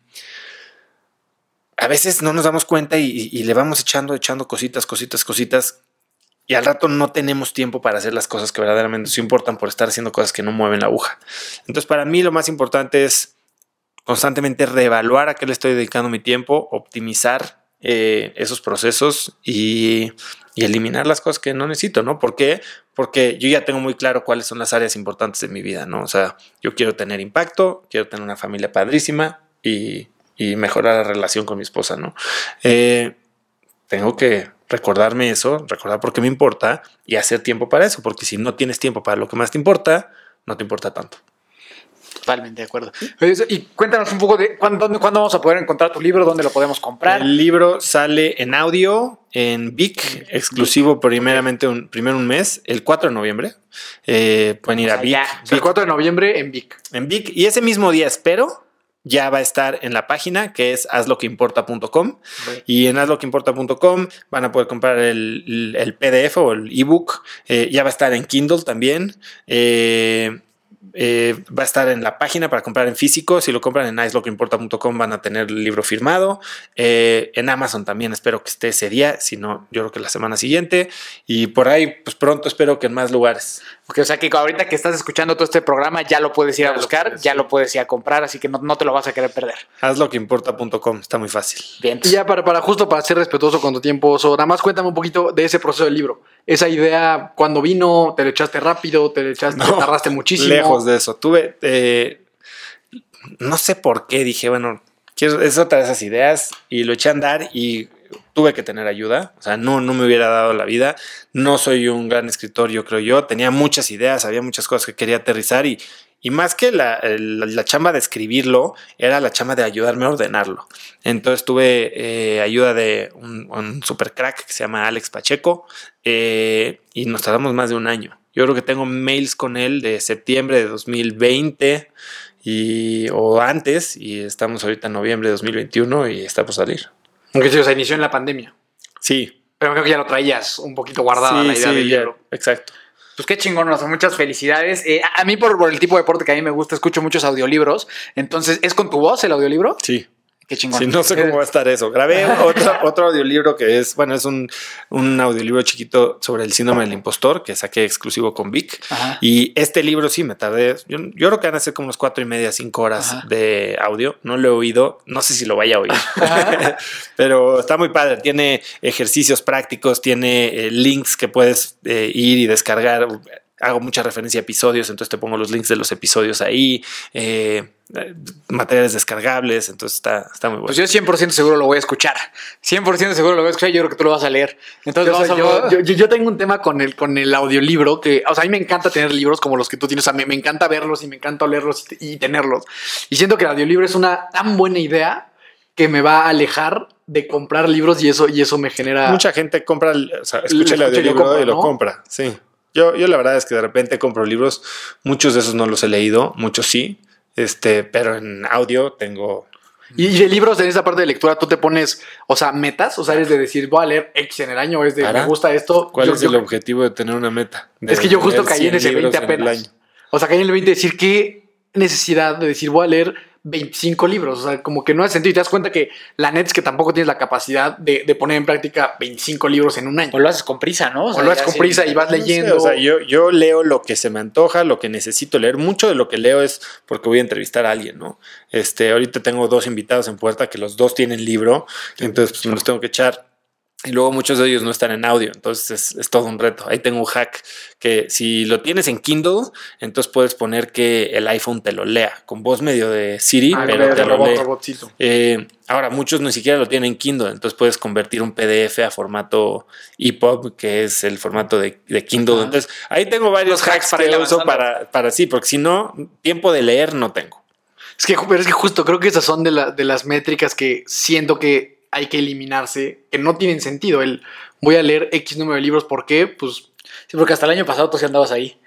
a veces no nos damos cuenta y, y- le vamos echando, echando cositas, cositas, cositas. Y al rato no tenemos tiempo para hacer las cosas que verdaderamente nos importan por estar haciendo cosas que no mueven la aguja. Entonces, para mí lo más importante es constantemente reevaluar a qué le estoy dedicando mi tiempo, optimizar eh, esos procesos y, eliminar las cosas que no necesito, ¿no? Porque yo ya tengo muy claro cuáles son las áreas importantes de mi vida, ¿no? O sea, yo quiero tener impacto, quiero tener una familia padrísima y, y mejorar la relación con mi esposa, ¿no? Eh, tengo que recordarme eso, recordar por qué me importa y hacer tiempo para eso, porque si no tienes tiempo para lo que más te importa, no te importa tanto. Totalmente de acuerdo. Y cuéntanos un poco de cuándo, dónde- cuándo vamos a poder encontrar tu libro, dónde lo podemos comprar. El libro sale en audio en Vic, exclusivo primeramente un, primero un mes, el 4 de noviembre. Eh, pueden ir a Vic, Ya, el Vic- 4 de noviembre en Vic. en Vic. Y ese mismo día espero ya va a estar en la página que es hazloqueimporta.com y en hazloqueimporta.com van a poder comprar el PDF o el ebook. Eh, ya va a estar en Kindle también. Eh, eh, va a estar en la página para comprar en físico. Si lo compran en hazloqueimporta.com van a tener el libro firmado. Eh, en Amazon también espero que esté ese día, si no, yo creo que la semana siguiente. Y por ahí, pues pronto espero que en más lugares. Ok, o sea que ahorita que estás escuchando todo este programa ya lo puedes ir a Ya buscar, puedes, ya sí. lo puedes ir a comprar, así que no, no te lo vas a querer perder. Hazloqueimporta.com, está muy fácil. Bien. Y ya para, para justo para ser respetuoso con tu tiempo, Oso, nada más cuéntame un poquito de ese proceso del libro. Esa idea, cuando vino, te lo echaste rápido, te lo echaste, No, tardaste muchísimo. Lejos de eso. Tuve, eh, no sé por qué, dije, bueno, quiero, es otra de esas ideas y lo eché a andar y tuve que tener ayuda. O sea, no, no me hubiera dado la vida. No soy un gran escritor, yo creo yo. Tenía muchas ideas, había muchas cosas que quería aterrizar y, y más que la, la chamba de escribirlo, era la chamba de ayudarme a ordenarlo. Entonces tuve eh, ayuda de un, un super crack que se llama Alex Pacheco eh, y nos tardamos más de un año. Yo creo que tengo mails con él de septiembre de 2020 y, o antes y estamos ahorita en noviembre de 2021 y está por salir. Aunque sí, o sea, inició en la pandemia. Sí, Pero creo que ya lo traías un poquito guardada sí, la idea sí, del ya, libro. exacto. Pues qué chingón, Oso, muchas felicidades. Eh, a a mí por, por el tipo de deporte que a mí me gusta, escucho muchos audiolibros. Entonces, ¿es con tu voz el audiolibro? Sí. Qué chingón. Sí, no sé cómo va a estar eso. Grabé otro, otro audiolibro que es, bueno, es un, un audiolibro chiquito sobre el síndrome del impostor que saqué exclusivo con Vic. Ajá. Y este libro sí me tardé, yo, yo creo que van a ser como unos cuatro y media, cinco horas Ajá. de audio. No lo he oído, no sé si lo vaya a oír, pero está muy padre. Tiene ejercicios prácticos, tiene eh, links que puedes eh, ir y descargar. Hago mucha referencia a episodios, entonces te pongo los links de los episodios ahí, eh, eh, materiales descargables, entonces está, está muy bueno. Pues yo 100% seguro lo voy a escuchar. 100% seguro lo voy a escuchar. Yo creo que tú lo vas a leer. Entonces, Yo, a yo, yo- yo tengo un tema con el, con el audiolibro que, o sea, a mí me encanta tener libros como los que tú tienes. O sea, me, me encanta verlos y me encanta leerlos y, y tenerlos. Y siento que el audiolibro es una tan buena idea que me va a alejar de comprar libros y eso, y eso me genera. Mucha gente compra, el- o sea, escucha el escucha y lo audiolibro compra, y lo ¿no? compra, sí. Yo, yo la verdad es que de repente compro libros, muchos de esos no los he leído, muchos sí, este, pero en audio tengo... Y, de libros en esa parte de lectura tú te pones, o sea, metas, o sea, eres de decir, voy a leer X en el año, es de me gusta esto. ¿Cuál Yo- es yo- el objetivo de tener una meta? De Es que yo justo caí en 100 ese 20 libros en el apenas. O sea, caí en el 20 de decir qué necesidad de decir voy a leer 25 libros. O sea, como que no hace sentido. Y te das cuenta que la neta es que tampoco tienes la capacidad de, de poner en práctica 25 libros en un año. O lo haces con prisa, ¿no? O lo haces con sí. prisa y vas No sé, leyendo. o sea, yo, yo leo lo que se me antoja, lo que necesito leer. Mucho de lo que leo es porque voy a entrevistar a alguien, ¿no? Este, ahorita tengo dos invitados en puerta que los dos tienen libro, entonces pues, me los tengo que echar. Y luego muchos de ellos no están en audio, entonces es, es todo un reto. Ahí tengo un hack que si lo tienes en Kindle, entonces puedes poner que el iPhone te lo lea con voz medio de Siri, Ah, pero te lo robot, lee. robotcito. Eh, ahora, muchos ni siquiera lo tienen en Kindle, entonces puedes convertir un PDF a formato EPUB, que es el formato de, de Kindle. Entonces, ahí tengo varios Los hacks hacks para que uso para, para sí, porque si no, tiempo de leer no tengo. Es que, pero es que justo creo que esas son de, la- de las métricas que siento que hay que eliminarse, que no tienen sentido. El voy a leer X número de libros, ¿por qué? Pues Sí, porque hasta el año pasado tú sí andabas ahí.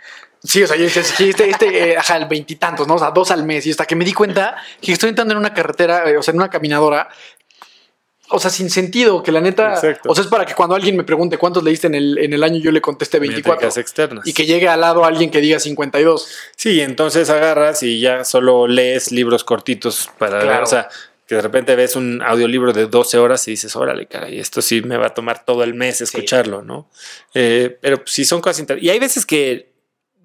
Sí, o sea, yo decía, sí, este, este, eh, ajá, el veintitantos, ¿no? O sea, dos al mes. Y hasta que me di cuenta que estoy entrando en una carretera, eh, o sea, en una caminadora, o sea, sin sentido, que la neta, Exacto. o sea, es para que cuando alguien me pregunte cuántos leíste en el, en el año, yo le conteste 24. Métricas externas. Y que llegue al lado alguien que diga 52. Sí, entonces agarras y ya solo lees libros cortitos para Claro. o sea, que de repente ves un audiolibro de 12 horas y dices, órale, caray, esto sí me va a tomar todo el mes escucharlo, ¿no? Eh, pero pues, sí son cosas interesantes. Y hay veces que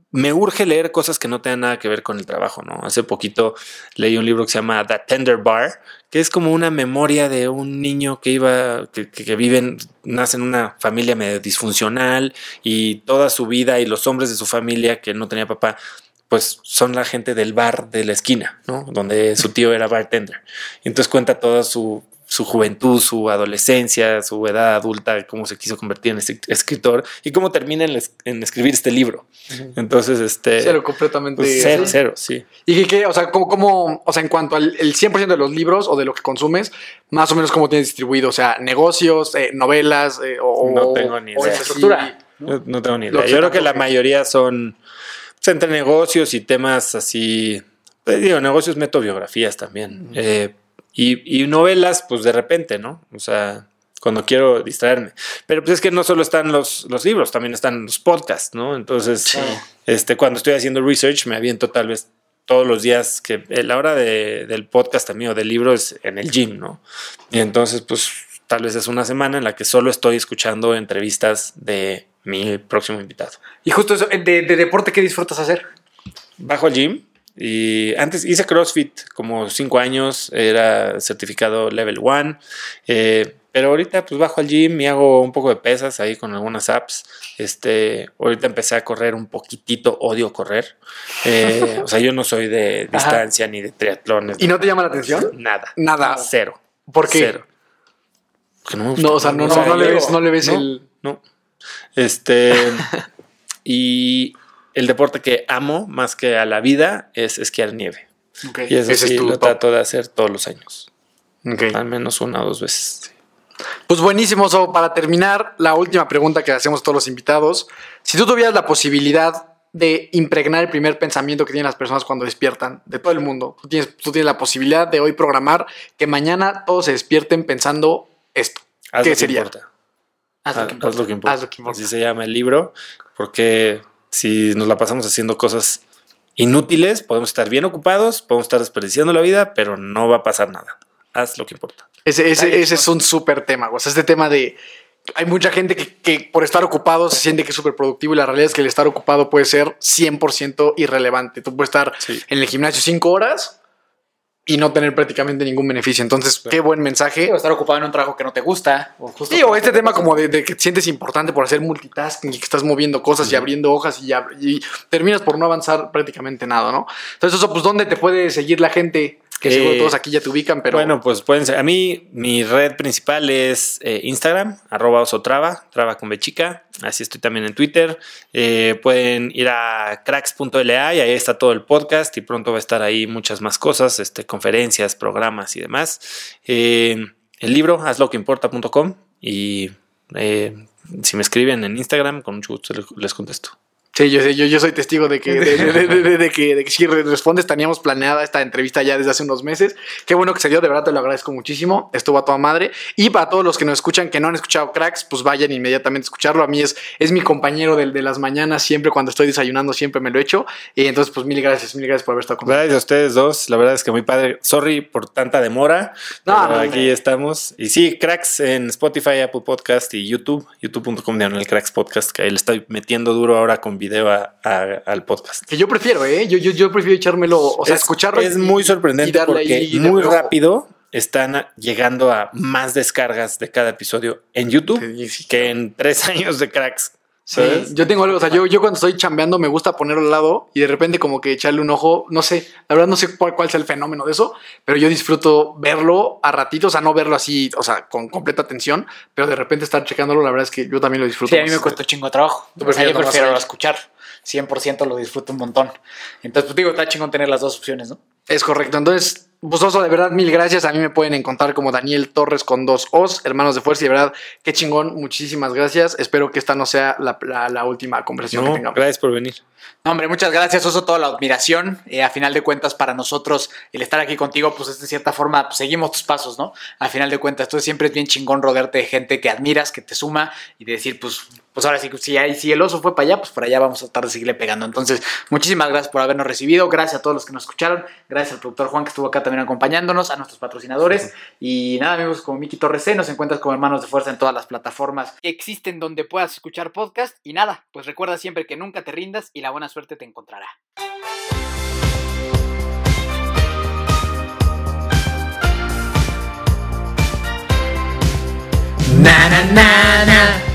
me urge leer cosas que no tengan nada que ver con el trabajo, ¿no? Hace poquito leí un libro que se llama The Tender Bar, que es como una memoria de un niño que iba, que, que, que vive, en- nace en una familia medio disfuncional y toda su vida y los hombres de su familia que no tenía papá, pues son la gente del bar de la esquina, ¿no? Donde su tío era bartender. Y entonces cuenta toda su, su juventud, su adolescencia, su edad adulta, cómo se quiso convertir en esc- escritor y cómo termina en, es- en escribir este libro. Entonces, este... Cero completamente. pues, cero, cero, sí. Y que, o sea, como, como, o sea, en cuanto al el 100% de los libros o de lo que consumes, más o menos cómo tienes distribuido, o sea, negocios, eh, novelas, eh, o, No tengo ni o idea. infraestructura. No, no tengo ni idea. Yo creo que la mayoría son entre negocios y temas así. pues, digo, negocios meto biografías también. Eh, y, y novelas, pues de repente, ¿no? O sea, cuando quiero distraerme. Pero pues es que no solo están los, los libros, también están los podcasts, ¿no? Entonces, este, cuando estoy haciendo research, me aviento tal vez todos los días que eh, la hora de- del podcast también o del libro es en el gym, ¿no? Y entonces, pues tal vez es una semana en la que solo estoy escuchando entrevistas de mi próximo invitado. Y justo eso, de, de deporte, ¿qué disfrutas hacer? Bajo al gym y antes hice CrossFit como cinco años, era certificado level one, eh, pero ahorita pues bajo al gym y hago un poco de pesas ahí con algunas apps. Este, ahorita empecé a correr un poquitito, odio correr. Eh, o sea, yo no soy de distancia ni de triatlones. ¿Y no te llama la atención? Nada. Nada. Cero. ¿Por qué? Cero. Porque no me gusta. No, o sea, no, no, no le ves, no le ves no, el. No. Este. y el deporte que amo más que a la vida es esquiar nieve. Y eso ese sí es tu lo top. trato de hacer todos los años. Al menos una o dos veces. Pues buenísimo, So, para terminar, la última pregunta que hacemos a todos los invitados. Si tú tuvieras la posibilidad de impregnar el primer pensamiento que tienen las personas cuando despiertan, de todo el mundo, tú tienes, tú tienes la posibilidad de hoy programar que mañana todos se despierten pensando esto. Haz ¿Qué sería? importa. Haz lo Haz, que haz importa. lo que importa. Haz lo que importa. Así se llama el libro, porque si nos la pasamos haciendo cosas inútiles, podemos estar bien ocupados, podemos estar desperdiciando la vida, pero no va a pasar nada. haz lo que importa. Ese, ese, Dale, ese es un súper tema. O sea, este tema de. Hay mucha gente que, que por estar ocupado se siente que es súper productivo y la realidad es que el estar ocupado puede ser 100% irrelevante. Tú puedes estar Sí. en el gimnasio cinco horas y no tener prácticamente ningún beneficio. Entonces, qué buen mensaje. O estar ocupado en un trabajo que no te gusta. O justo Sí, o este tema como de, de que te sientes importante por hacer multitasking y que estás moviendo cosas y abriendo hojas y, ab- y terminas por no avanzar prácticamente nada, ¿no? Entonces, eso, pues, ¿dónde te puede seguir la gente? Que seguro Eh, todos aquí ya te ubican, pero Bueno, pues pueden ser. A mí, mi red principal es eh, Instagram, arroba osotrava, traba con bechica. Así estoy también en Twitter. Eh, pueden ir a cracks.la y ahí está todo el podcast y pronto va a estar ahí muchas más cosas, este, conferencias, programas y demás. El libro, hazloqueimporta.com y si me escriben en Instagram, con mucho gusto les contesto. Sí, yo, yo, yo soy testigo de que, de, de- de- que, de que si re- respondes, teníamos planeada esta entrevista ya desde hace unos meses. Qué bueno que se dio, de verdad te lo agradezco muchísimo. Estuvo a toda madre. Y para todos los que nos escuchan, que no han escuchado Cracks, pues vayan inmediatamente a escucharlo. A mí es, es mi compañero de las mañanas, siempre cuando estoy desayunando, siempre me lo echo. Y entonces, pues mil gracias, mil gracias por haber estado con nosotros. Gracias a ustedes dos. La verdad es que muy padre. Sorry por tanta demora. No, pero no, aquí hombre. estamos. Y sí, cracks en Spotify, Apple Podcast y YouTube. YouTube.com el cracks podcast. Que ahí le estoy metiendo duro ahora con video a- a- al podcast. Que yo prefiero, ¿eh? Yo, yo, yo prefiero echármelo, o sea, es, escucharlo. es y- muy sorprendente porque ahí muy rápido están llegando a más descargas de cada episodio en YouTube que en tres años de cracks. Sí, ¿sabes? yo tengo algo, o sea, yo, yo cuando estoy chambeando me gusta ponerlo al lado y de repente como que echarle un ojo, no sé, la verdad no sé cuál, cuál sea el fenómeno de eso, pero yo disfruto verlo a ratitos, o sea, no verlo así, o sea, con completa atención, pero de repente estar checándolo, la verdad es que yo también lo disfruto. Sí, a mí me cuesta chingo de trabajo. O sea, yo nomás prefiero escuchar. 100% lo disfruto un montón. Entonces, pues digo, está chingón tener las dos opciones, ¿no? Es correcto. Entonces, pues Oso, de verdad, mil gracias. A mí me pueden encontrar como Daniel Torres con dos Os, hermanos de fuerza. Y de verdad, qué chingón. Muchísimas gracias. Espero que esta no sea la, la- la última conversación No, que tengamos. gracias por venir. No, hombre, muchas gracias, Oso, toda la admiración. Eh, a final de cuentas, para nosotros, el estar aquí contigo, pues es de cierta forma, pues, seguimos tus pasos, ¿no? A final de cuentas, tú siempre es bien chingón rodearte de gente que admiras, que te suma y de decir, pues, pues ahora sí, si, si el oso fue para allá, pues por allá vamos a tratar de seguirle pegando. Entonces, muchísimas gracias por habernos recibido. Gracias a todos los que nos escucharon. Gracias al productor Juan que estuvo acá también acompañándonos, a nuestros patrocinadores. Y nada, amigos, como Miki Torres C, nos encuentras como hermanos de fuerza en todas las plataformas que existen donde puedas escuchar podcast y nada, pues recuerda siempre que nunca te rindas y la buena suerte te encontrará. Na na na na